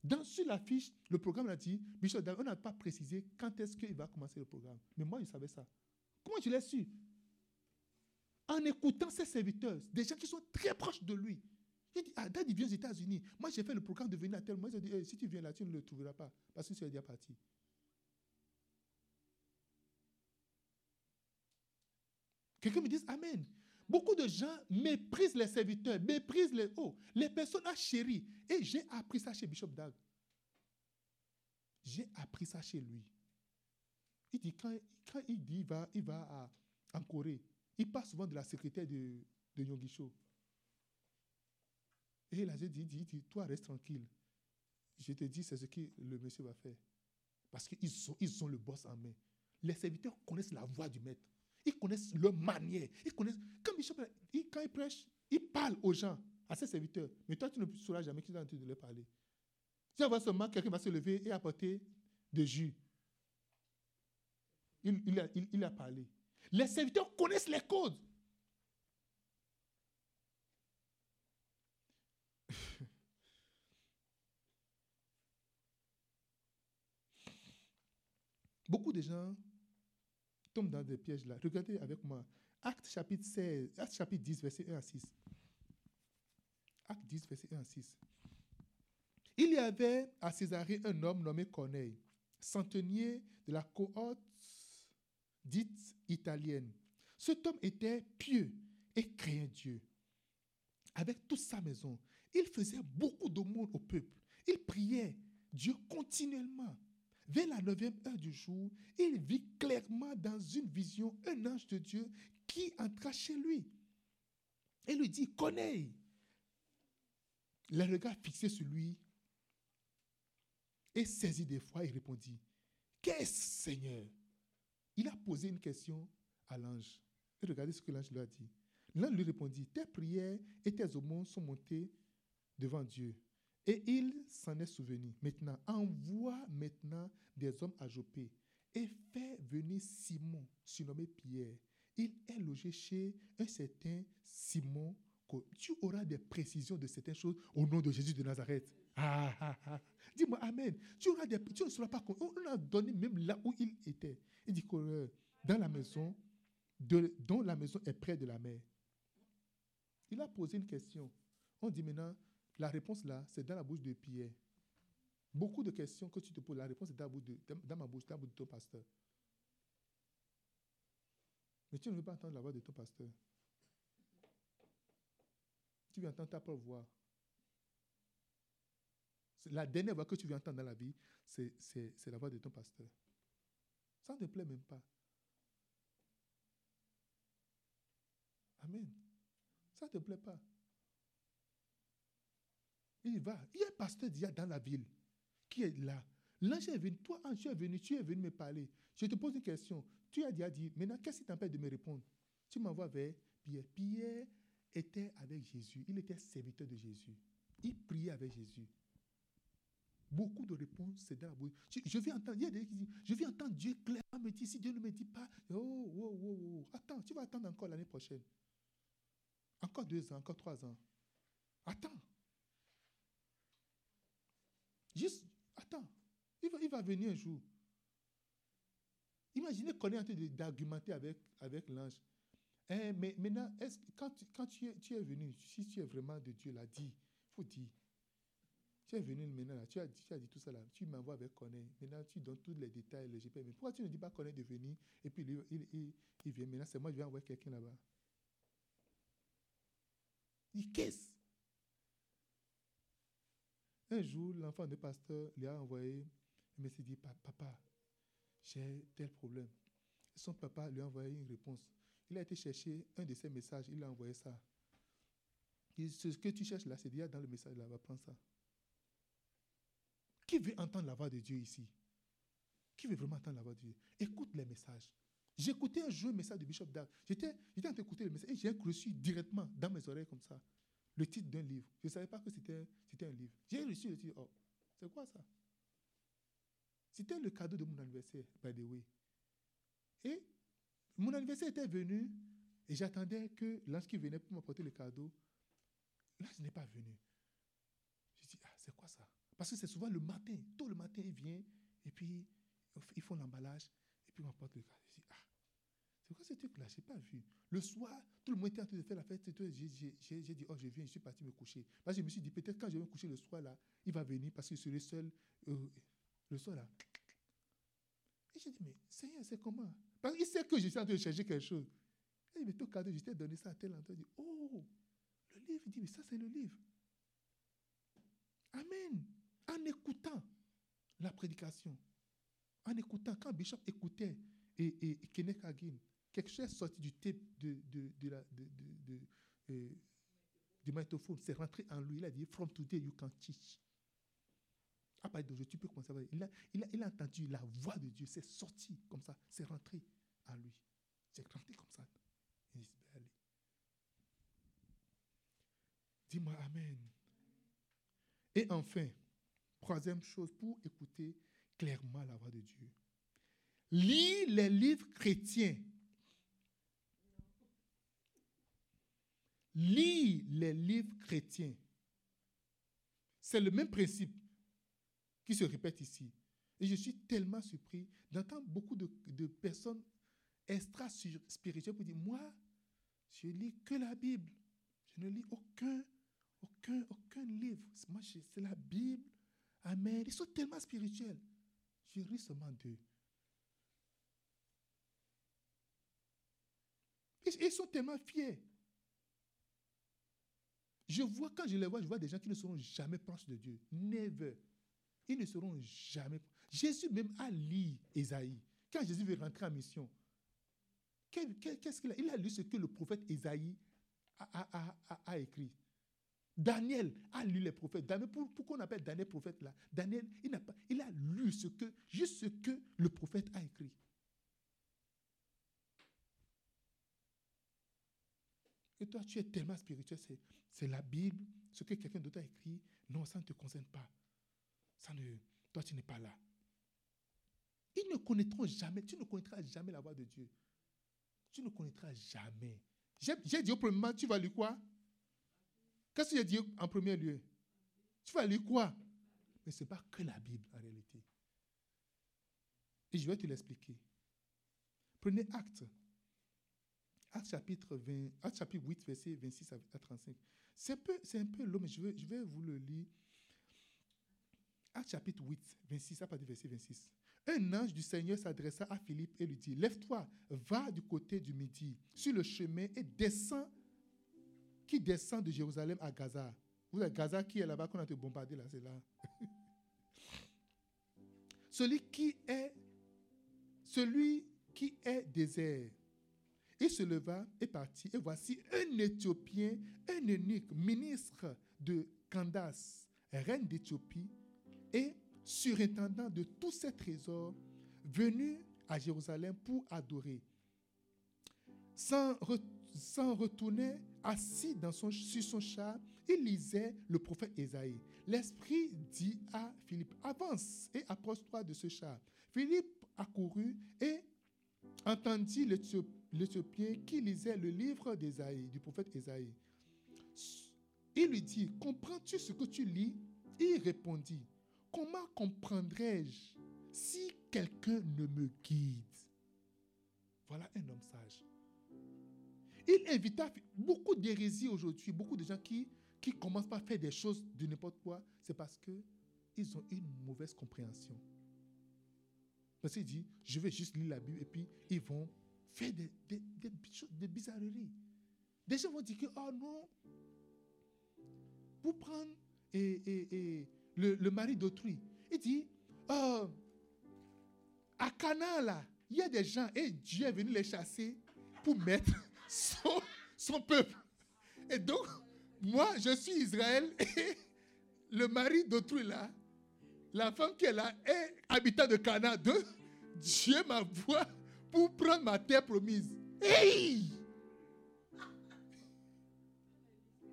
Dans sur la fiche, le programme a dit, Bishop, on n'a pas précisé quand est-ce va commencer le programme. Mais moi, je savais ça. Comment je l'ai su? En écoutant ses serviteurs, des gens qui sont très proches de lui. Il dit, ah, Dad, il vient aux États-Unis. Moi, j'ai fait le programme de venir à tel moment. Ils ont dit, eh, si tu viens là, tu ne le trouveras pas. Parce que c'est déjà parti. Quelqu'un me dit Amen. Beaucoup de gens méprisent les serviteurs, méprisent les oh, les personnes à chéri. Et j'ai appris ça chez Bishop Dag. J'ai appris ça chez lui. Il dit, quand, il dit il va, en Corée, il passe souvent de la secrétaire de, de Yongisho. Et il a dit, dit, dit, toi reste tranquille. Je te dis, c'est ce que le monsieur va faire. Parce qu'ils sont, ils ont le boss en main. Les serviteurs connaissent la voix du maître. Ils connaissent leur manière. Ils connaissent. Quand, Bishop, il, quand il prêche, il parle aux gens, à ses serviteurs. Mais toi, tu ne sauras jamais qu'il est en train de leur parler. Tu vas voir seulement quelqu'un va se lever et apporter de jus. Il, il, a, il a parlé. Les serviteurs connaissent les codes. Beaucoup de gens tombe dans des pièges là. Regardez avec moi. Acte chapitre 16, Acte chapitre 10, verset 1 à 6. Acte 10, verset 1 à 6. Il y avait à Césarée un homme nommé Corneille, centenier de la cohorte dite italienne. Cet homme était pieux et craignait Dieu. Avec toute sa maison, il faisait beaucoup monde au peuple. Il priait Dieu continuellement. Vers la neuvième heure du jour, il vit clairement dans une vision un ange de Dieu qui entra chez lui. Et lui dit, Connais. Le regard fixé sur lui et saisi des fois, il répondit, Qu'est-ce, Seigneur? Il a posé une question à l'ange. Et regardez ce que l'ange lui a dit. L'ange lui répondit, Tes prières et tes aumônes sont montées devant Dieu. Et il s'en est souvenu. Maintenant, envoie maintenant des hommes à Jopé et fais venir Simon, surnommé Pierre. Il est logé chez un certain Simon. Tu auras des précisions de certaines choses au nom de Jésus de Nazareth. Ah, ah, ah. Dis-moi Amen. Tu, auras des, ne seras pas On a donné même là où il était. Il dit que dans la maison, de, dont la maison est près de la mer. Il a posé une question. On dit maintenant, la réponse là, c'est dans la bouche de Pierre. Beaucoup de questions que tu te poses, la réponse est dans, ma bouche, dans la bouche de ton pasteur. Mais tu ne veux pas entendre la voix de ton pasteur. Tu veux entendre ta propre voix. La dernière voix que tu veux entendre dans la vie, c'est la voix de ton pasteur. Ça ne te plaît même pas. Amen. Ça ne te plaît pas. Il va. Il y a un pasteur déjà dans la ville qui est là. L'ange est venu. Toi, ange, tu es venu, tu es venu me parler. Je te pose une question. Tu as déjà dit, maintenant, qu'est-ce qui t'empêche de me répondre? Tu m'envoies vers Pierre. Pierre était avec Jésus. Il était serviteur de Jésus. Il priait avec Jésus. Beaucoup de réponses, c'est dans la bouche. Je, vais entendre, il y a des qui disent, je vais entendre Dieu clairement me dire, si Dieu ne me dit pas, oh, oh, oh, oh. Attends, tu vas attendre encore l'année prochaine. Encore deux ans, encore trois ans. Attends. Juste, attends, il va, il va venir un jour. Imaginez qu'on est en train d'argumenter avec, avec l'ange. Eh, mais maintenant, est quand, tu, quand tu, es, tu es venu, si tu es vraiment de Dieu, l'a dit, il faut dire. Tu es venu maintenant, là, tu, as, tu as dit tout ça là, tu m'envoies avec Connaît. Maintenant, tu donnes tous les détails, les GP. Mais pourquoi tu ne dis pas Connaît de venir et puis il, il, il, vient? Maintenant, c'est moi, je vais envoyer quelqu'un là-bas. Il qu'est-ce Un jour, l'enfant de pasteur lui a envoyé, il me s'est dit, papa, j'ai tel problème. Son papa lui a envoyé une réponse. Il a été chercher un de ses messages, il a envoyé ça. ce que tu cherches là, c'est déjà dans le message là, va prendre ça. Qui veut entendre la voix de Dieu ici? Qui veut vraiment entendre la voix de Dieu? Écoute les messages. J'écoutais un jour un message de Bishop Dag. J'étais en train d'écouter le message et j'ai reçu directement dans mes oreilles comme ça le titre d'un livre. Je ne savais pas que c'était un livre. J'ai reçu le titre. Oh, c'est quoi ça? C'était le cadeau de mon anniversaire, by the way. Et mon anniversaire était venu et j'attendais que lorsqu'il venait pour m'apporter le cadeau, je n'ai pas venu. Je dis, ah, c'est quoi ça? Parce que c'est souvent le matin, tôt le matin, il vient et puis ils font l'emballage et puis m'apportent le cadeau. Je c'est quoi ce truc-là Je n'ai pas vu. Le soir, tout le monde était en train de faire la fête. J'ai dit, oh, je viens, je suis parti me coucher. Parce que je me suis dit, peut-être quand je vais me coucher le soir, là, il va venir parce que je serai seul. Euh, le soir, là. Et j'ai dit, mais Seigneur, c'est comment? Parce qu'il sait que je suis en train de chercher quelque chose. Il dit, mais cadeau, je t'ai donné ça à tel endroit. Il dit, oh, le livre. Il dit, mais ça, c'est le livre. Amen. En écoutant la prédication, en écoutant, quand Bishop écoutait et, et, Hagin, quelque chose est sorti du tape de, de, de, la, de, de, euh, du c'est rentré en lui. Il a dit, From today, you can teach. À partir d'aujourd'hui, tu peux commencer à voir. Il a, il, a, il a entendu la voix de Dieu, c'est sorti comme ça, c'est rentré en lui. C'est rentré comme ça. Dis-moi Amen. Et enfin, troisième chose, pour écouter clairement la voix de Dieu. Lis les livres chrétiens. Lis les livres chrétiens. C'est le même principe qui se répète ici. Et je suis tellement surpris d'entendre beaucoup de, personnes extra-spirituelles pour dire, moi, je lis que la Bible. Je ne lis aucun, aucun, aucun livre. Moi, c'est la Bible. Amen. Ils sont tellement spirituels. Je lis seulement d'eux. Ils sont tellement fiers. Je vois, quand je les vois, je vois des gens qui ne seront jamais proches de Dieu. Never. Ils ne seront jamais. Jésus même a lu Esaïe. Quand Jésus veut rentrer en mission, qu'est-ce qu'il a? Il a lu ce que le prophète Esaïe a, écrit. Daniel a lu les prophètes. Daniel, pourquoi on appelle Daniel prophète là Daniel, il a lu ce que, juste ce que le prophète a écrit. Toi, tu es tellement spirituel, c'est la Bible, ce que quelqu'un d'autre a écrit. Non, ça ne te concerne pas. Ça ne, toi, tu n'es pas là. Ils ne connaîtront jamais, tu ne connaîtras jamais la voix de Dieu. Tu ne connaîtras jamais. J'ai dit au premier moment, tu vas lire quoi? Qu'est-ce que j'ai dit en premier lieu? Tu vas lire quoi? Mais ce n'est pas que la Bible en réalité. Et je vais te l'expliquer. Prenez acte Acte chapitre, 20, Acte chapitre 8, verset 26 à 35. C'est un peu, long, mais je vais, je vais vous le lire. Acte chapitre 8, 26, à partir verset 26. Un ange du Seigneur s'adressa à Philippe et lui dit, Lève-toi, va du côté du midi, sur le chemin, et descends, qui descend de Jérusalem à Gaza. Vous avez Gaza qui est là-bas, qu'on a été bombardé là, c'est là. *laughs* celui qui est, celui qui est désert il se leva et partit. Et voici un Éthiopien, un unique ministre de Candace, reine d'Éthiopie, et surintendant de tous ses trésors, venu à Jérusalem pour adorer. Sans, retourner assis sur son char, il lisait le prophète Ésaïe. L'Esprit dit à Philippe, avance et approche-toi de ce char. Philippe accourut et entendit l'Éthiopien l'Éthiopien qui lisait le livre d'Ésaïe, du prophète Ésaïe. Il lui dit, comprends-tu ce que tu lis? Il répondit, comment comprendrais-je si quelqu'un ne me guide? Voilà un homme sage. Il invita beaucoup d'hérésies aujourd'hui, beaucoup de gens qui, qui commencent par faire des choses de n'importe quoi, c'est parce qu'ils ont une mauvaise compréhension. Parce qu'il dit, je vais juste lire la Bible et puis ils vont faire des, des, des, bizarreries. Des gens vont dire que, oh non, pour prendre et, le, mari d'autrui, il dit, oh, à Cana, là, il y a des gens et Dieu est venu les chasser pour mettre *laughs* son, son peuple. Et donc, moi, je suis Israël *laughs* et le mari d'autrui là, la femme qui est là est habitant de Cana. Dieu m'envoie pour prendre ma terre promise. Hey!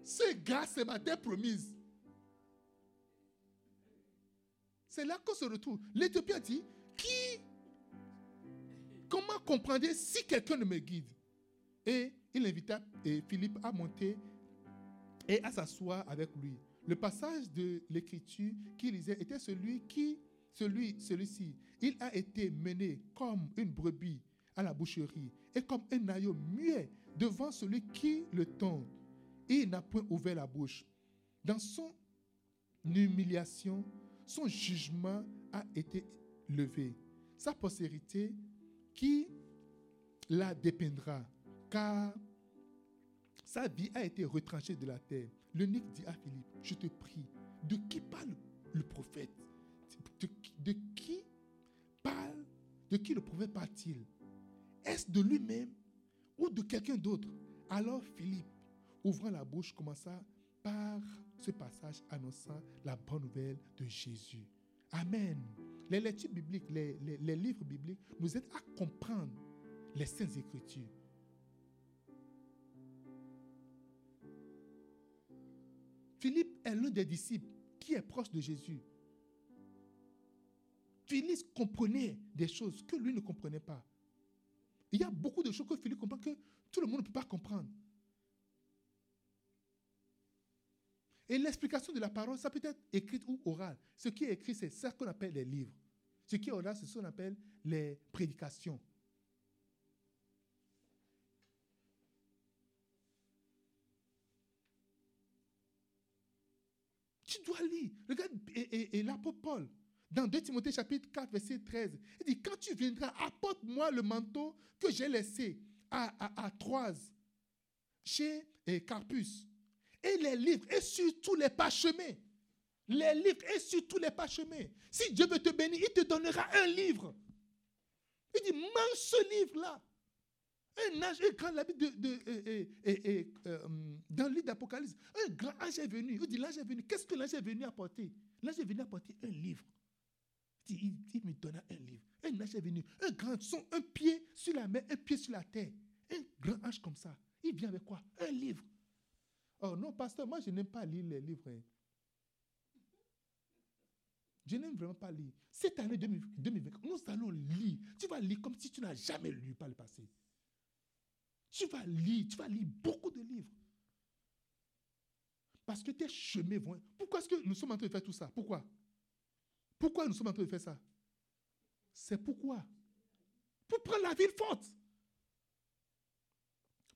Ce gars, c'est ma terre promise. C'est là qu'on se retrouve. L'Éthiopien dit, qui, comment comprendre si quelqu'un ne me guide? Et il invita Philippe à monter et à s'asseoir avec lui. Le passage de l'écriture qu'il lisait était celui qui, celui, celui-ci, il a été mené comme une brebis à la boucherie et comme un agneau muet devant celui qui le tend. Et il n'a point ouvert la bouche. Dans son humiliation, son jugement a été levé. Sa postérité qui la dépeindra, car sa vie a été retranchée de la terre. L'eunuque dit à Philippe, je te prie, de qui parle le prophète? De, qui parle De qui le prophète parle-t-il? Est-ce de lui-même ou de quelqu'un d'autre? Alors Philippe, ouvrant la bouche, commença par ce passage annonçant la bonne nouvelle de Jésus. Amen. Les lectures bibliques, les, livres bibliques nous aident à comprendre les saintes écritures. Philippe est l'un des disciples qui est proche de Jésus. Philippe comprenait des choses que lui ne comprenait pas. Il y a beaucoup de choses que Philippe comprend que tout le monde ne peut pas comprendre. Et l'explication de la parole, ça peut être écrite ou orale. Ce qui est écrit, c'est ce qu'on appelle les livres. Ce qui est oral, c'est ce qu'on appelle les prédications. Tu dois lire. Regarde, et, l'apôtre Paul, dans 2 Timothée chapitre 4, verset 13, il dit, quand tu viendras, apporte-moi le manteau que j'ai laissé à, Troise, chez Carpus, et les livres, et sur tous les parchemins. Les livres, et sur tous les parchemins. Si Dieu veut te bénir, il te donnera un livre. Il dit, mange ce livre-là. Un ange, un grand, de, de, euh, dans le livre d'Apocalypse, un grand ange est venu. Il dit, l'ange est venu. Qu'est-ce que l'ange est venu apporter? L'ange est venu apporter un livre. Il, me donna un livre. Un ange est venu. Un grand son, un pied sur la mer, un pied sur la terre. Un grand ange comme ça. Il vient avec quoi? Un livre. Oh non, pasteur, moi je n'aime pas lire les livres. Hein. Je n'aime vraiment pas lire. Cette année 2020, nous allons lire. Tu vas lire comme si tu n'as jamais lu par le passé. Tu vas lire, tu vas lire beaucoup de livres. Parce que tes chemins vont. Pourquoi est-ce que nous sommes en train de faire tout ça? Pourquoi? Pourquoi nous sommes en train de faire ça? C'est pourquoi? Pour prendre la ville forte.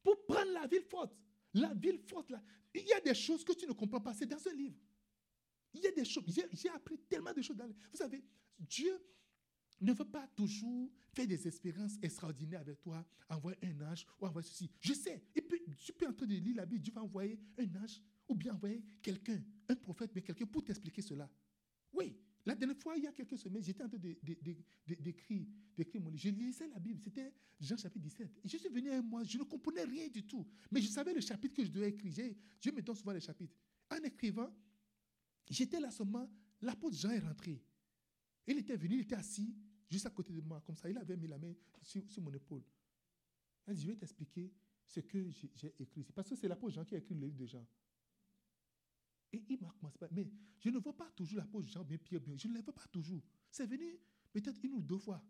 Pour prendre la ville forte. La ville forte, là. Il y a des choses que tu ne comprends pas. C'est dans un livre. Il y a des choses. J'ai appris tellement de choses dans le Vous savez, Dieu ne veut pas toujours faire des expériences extraordinaires avec toi, envoyer un ange ou envoyer ceci. Je sais, et puis, tu peux en train de lire la Bible, Dieu va envoyer un ange ou bien envoyer quelqu'un, un prophète, mais quelqu'un pour t'expliquer cela. Oui, la dernière fois, il y a quelques semaines, j'étais en train d'écrire mon livre. Je lisais la Bible, c'était Jean chapitre 17. Et je suis venu un mois, je ne comprenais rien du tout. Mais je savais le chapitre que je devais écrire. Dieu me donne souvent les chapitres. En écrivant, j'étais là seulement, l'apôtre Jean est rentré. Il était venu, il était assis juste à côté de moi, comme ça. Il avait mis la main sur, mon épaule. Je vais t'expliquer ce que j'ai écrit Parce que c'est l'apôtre Jean qui a écrit le livre de Jean. Et il m'a commencé. Mais je ne vois pas toujours l'apôtre Jean bien, Pierre bien. Je ne le vois pas toujours. C'est venu peut-être une ou deux fois.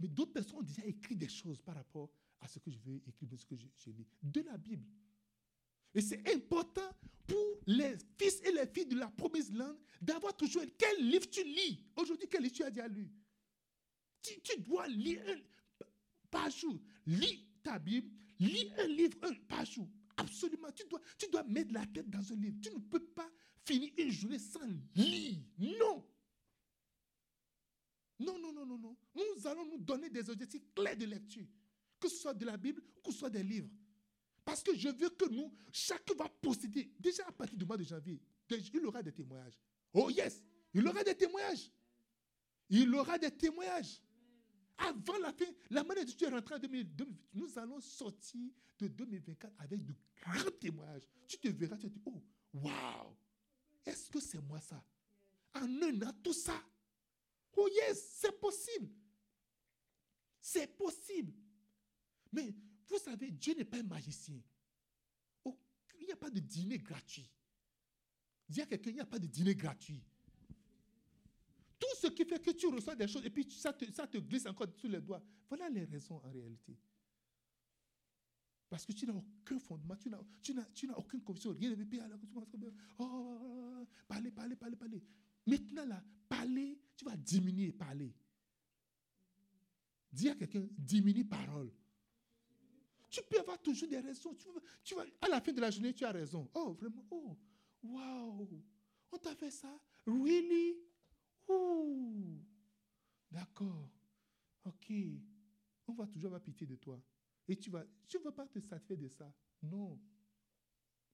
Mais d'autres personnes ont déjà écrit des choses par rapport à ce que je veux écrire, de ce que j'ai lu. De la Bible. Et c'est important pour les fils et les filles de la promesse langue d'avoir toujours quel livre tu lis. Aujourd'hui, quel livre tu as déjà lu? Tu, dois lire par jour. Lis ta Bible, Lis un livre un par jour. Absolument. Tu dois, tu dois mettre la tête dans un livre. Tu ne peux pas finir une journée sans lire. Non. Non, non, non, non, non. Nous allons nous donner des objectifs clairs de lecture. Que ce soit de la Bible ou que ce soit des livres. Parce que je veux que nous, chacun va posséder, déjà à partir du mois de janvier, il aura des témoignages. Oh yes, il aura des témoignages. Il aura des témoignages. Avant la fin, la manière dont tu es rentré en 2028, nous allons sortir de 2024 avec de grands témoignages. Tu te verras, tu te dis, oh, waouh, est-ce que c'est moi ça? En un an, tout ça. Oh yes, c'est possible. C'est possible. Mais vous savez, Dieu n'est pas un magicien. Oh, il n'y a pas de dîner gratuit. Dis à quelqu'un, il n'y a pas de dîner gratuit. Ce qui fait que tu reçois des choses et puis ça te, ça te glisse encore sous les doigts. Voilà les raisons en réalité. Parce que tu n'as aucun fondement, tu n'as, tu n'as, tu n'as aucune conviction, rien ne alors tu commences comme, oh, parler, parler, parler, parler. Maintenant là, parler, tu vas diminuer parler. Dis à quelqu'un, diminue parole. Tu peux avoir toujours des raisons. Tu, tu vas, à la fin de la journée, tu as raison. Oh, vraiment, oh, wow, on t'a fait ça? Really? D'accord. Ok. On va toujours avoir pitié de toi. Et tu vas, tu ne vas pas te satisfaire de ça. Non.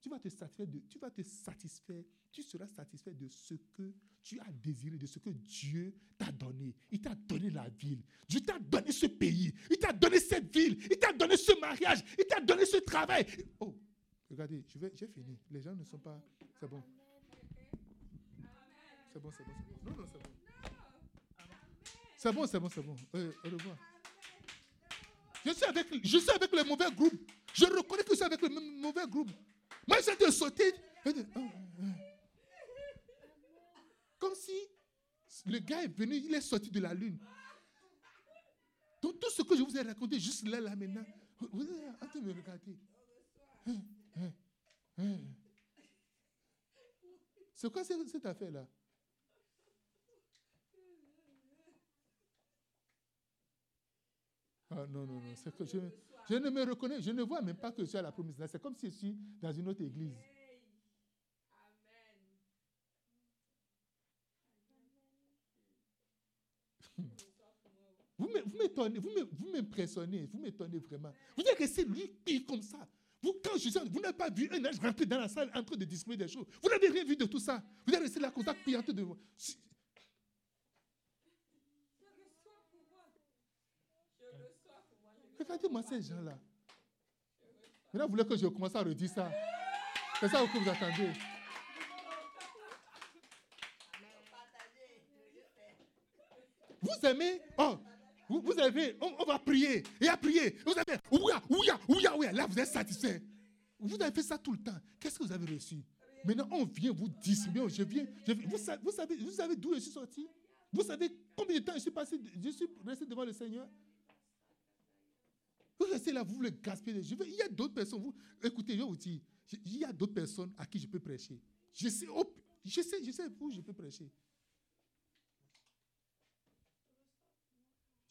Tu vas te satisfaire de, tu vas te satisfaire, tu seras satisfait de ce que tu as désiré, de ce que Dieu t'a donné. Il t'a donné la ville. Dieu t'a donné ce pays. Il t'a donné cette ville. Il t'a donné ce mariage. Il t'a donné ce travail. Oh, regardez, j'ai fini. Les gens ne sont pas. C'est bon. C'est bon, c'est bon, c'est bon. Non, non, c'est bon. C'est bon, c'est bon, c'est bon. Euh, au revoir. Je suis, avec, je suis avec le mauvais groupe. Je reconnais que je suis avec le mauvais groupe. Moi, j'ai de sauter. Oh, oh, oh. Comme si le gars est venu, il est sorti de la lune. Donc tout ce que je vous ai raconté juste là, là maintenant, vous êtes en train de me regarder. C'est quoi cette affaire-là? Ah non, non, non. C'est que je, ne me reconnais, je ne vois même pas que je suis à la promesse. C'est comme si je suis dans une autre église. Vous m'étonnez, vous m'impressionnez, vous m'étonnez vraiment. Vous dites que lui qui comme ça. Vous, quand je suis, vous n'avez pas vu un ange rentrer dans la salle en train de distribuer des choses. Vous n'avez rien vu de tout ça. Vous êtes resté là comme ça, de devant. Regardez-moi ces gens-là. Maintenant, vous voulez que je commence à redire ça. C'est ça que vous attendez. Vous aimez Oh, vous, vous avez, on, va prier et à prier. Vous avez, ouya, ouya, ouya, ouya. Là, vous êtes satisfait. Vous avez fait ça tout le temps. Qu'est-ce que vous avez reçu? Maintenant, on vient vous distribuer. Je viens. Vous, vous savez, vous savez d'où je suis sorti? Vous savez combien de temps je suis passé, je suis resté devant le Seigneur? Vous restez là, vous le gaspillez. Je il y a d'autres personnes. Vous, écoutez, je vous dis, il y a d'autres personnes à qui je peux prêcher. Je sais, je sais, je sais où je peux prêcher.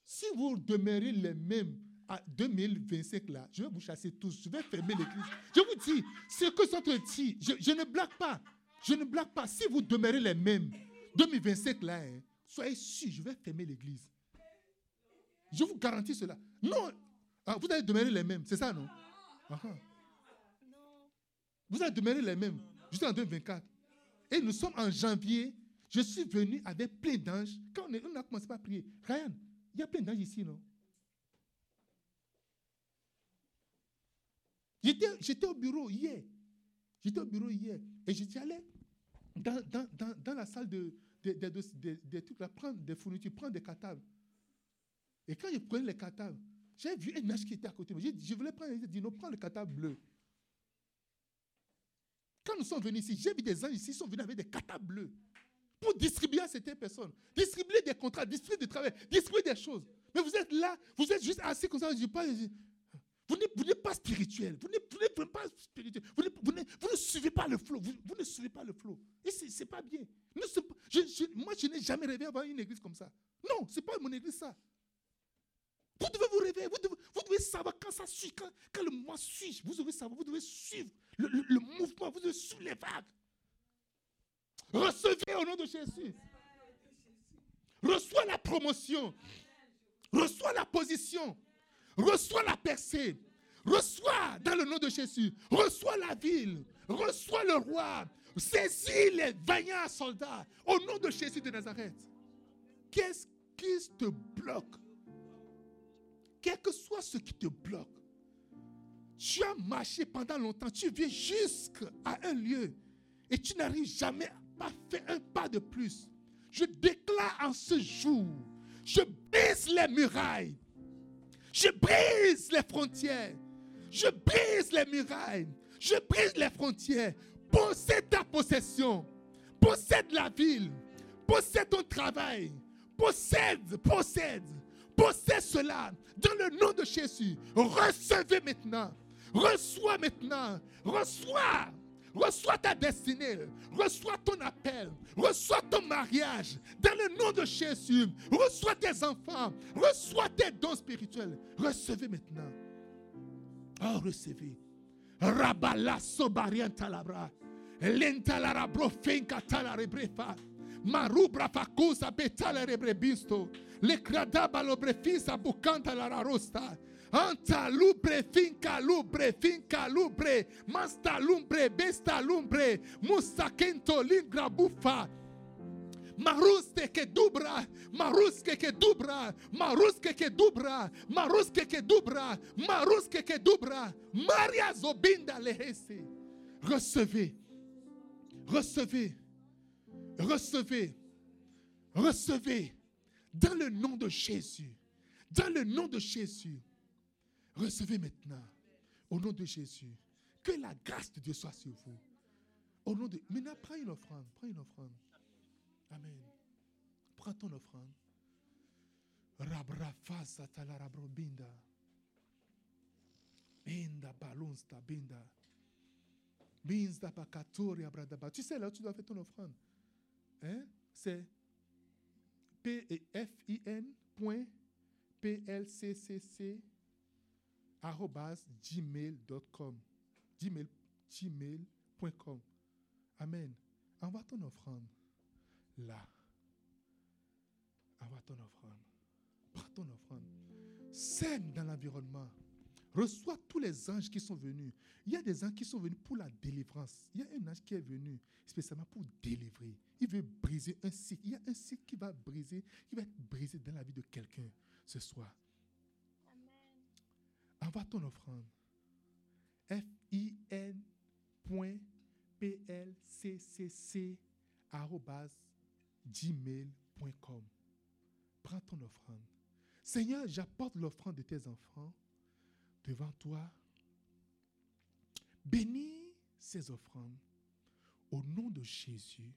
Si vous demeurez les mêmes à 2025 là, je vais vous chasser tous. Je vais fermer l'église. Je vous dis, ce que ça te dit, je, je, ne blague pas. Je ne blague pas. Si vous demeurez les mêmes, 2025 là, hein, soyez sûr, je vais fermer l'église. Je vous garantis cela. Non, ah, vous allez demeurer les mêmes, c'est ça, non? Ah, ah. Vous allez demeurer les mêmes jusqu'en 2024. Et nous sommes en janvier. Je suis venu avec plein d'anges. Quand on, a commencé à prier, Ryan, il y a plein d'anges ici, non? J'étais au bureau hier. J'étais au bureau hier. Et j'étais allé dans, dans, dans, dans, la salle de, de, trucs là, prendre des fournitures, prendre des catables. Et quand je prenais les catables, j'ai vu un ange qui était à côté. Je voulais prendre, il dit prends le catable bleu. Quand nous sommes venus ici, j'ai vu des anges ici, ils sont venus avec des catables bleus pour distribuer à certaines personnes. Distribuer des contrats, distribuer du travail, distribuer des choses. Mais vous êtes là, vous êtes juste assis comme ça, je pas, vous n'êtes pas spirituel. Vous n'êtes pas spirituel. Vous, ne suivez pas le flot. Vous, ne suivez pas le flot. Et ce n'est pas bien. moi, je n'ai jamais rêvé avoir une église comme ça. Non, ce n'est pas mon église ça. Vous devez vous réveiller, vous devez, savoir quand ça suit, quand, le mois suit, vous devez savoir, vous devez suivre le, le mouvement, vous devez suivre les vagues. Recevez au nom de Jésus. Reçois la promotion. Reçois la position. Reçois la percée. Reçois dans le nom de Jésus. Reçois la ville. Reçois le roi. Saisis les vaillants soldats au nom de Jésus de Nazareth. Qu'est-ce qui te bloque? Quel que soit ce qui te bloque, tu as marché pendant longtemps, tu viens jusqu'à un lieu et tu n'arrives jamais à faire un pas de plus. Je déclare en ce jour, je brise les murailles, je brise les frontières, je brise les murailles, je brise les frontières. Possède ta possession, possède la ville, possède ton travail, possède, possède, possède cela dans le nom de Jésus. Recevez maintenant, reçois maintenant, reçois Reçois ta destinée. Reçois ton appel. Reçois ton mariage. Dans le nom de Jésus. Reçois tes enfants. Reçois tes dons spirituels. Recevez maintenant. Oh, recevez. Rabala sobarian talabra. Lentalara brofinka talarebrefa. Marubra facusa betala rebrebisto. Le cradaba lobrefisa bucanta la rosta. Anta lubre, finca lubre, finca lubre, masta lumbre, besta lumbre, mustakento lingra bufa. Maruste que dubra, maruske que dubra, maruske que dubra, maruske que dubra, maruske que dubra, Maria zobinda lehese. Recevez, recevez, recevez, recevez, dans le nom de Jésus, dans le nom de Jésus. Recevez maintenant, au nom de Jésus, que la grâce de Dieu soit sur vous. Au nom de. Maintenant, prends une offrande. Prends une offrande. Amen. Prends ton offrande. Rabrafa satala. Binda balonsta binda. Binda bakatori abradaba. Tu sais là tu dois faire ton offrande. Hein? C'est P-F-I-N point P-L-C-C-C gmail.com. Gmail, gmail.com. Amen. Envoie ton offrande là. Envoie ton offrande. Prends ton offrande. Sème dans l'environnement. Reçois tous les anges qui sont venus. Il y a des anges qui sont venus pour la délivrance. Il y a un ange qui est venu spécialement pour délivrer. Il veut briser un cycle. Il y a un cycle qui va briser, qui va être brisé dans la vie de quelqu'un ce soir. Envoie ton offrande. F-I-N gmail.com. Prends ton offrande. Seigneur, j'apporte l'offrande de tes enfants devant toi. Bénis ces offrandes au nom de Jésus.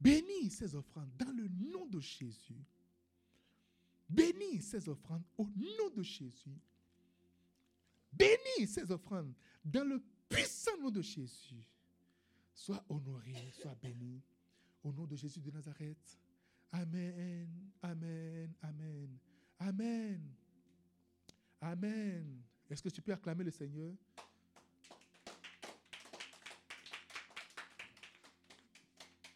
Bénis ces offrandes dans le nom de Jésus. Bénis ces offrandes au nom de Jésus. Bénis ces offrandes dans le puissant nom de Jésus. Sois honoré, sois béni. Au nom de Jésus de Nazareth. Amen, Amen, Amen, Amen. Amen. Est-ce que tu peux acclamer le Seigneur?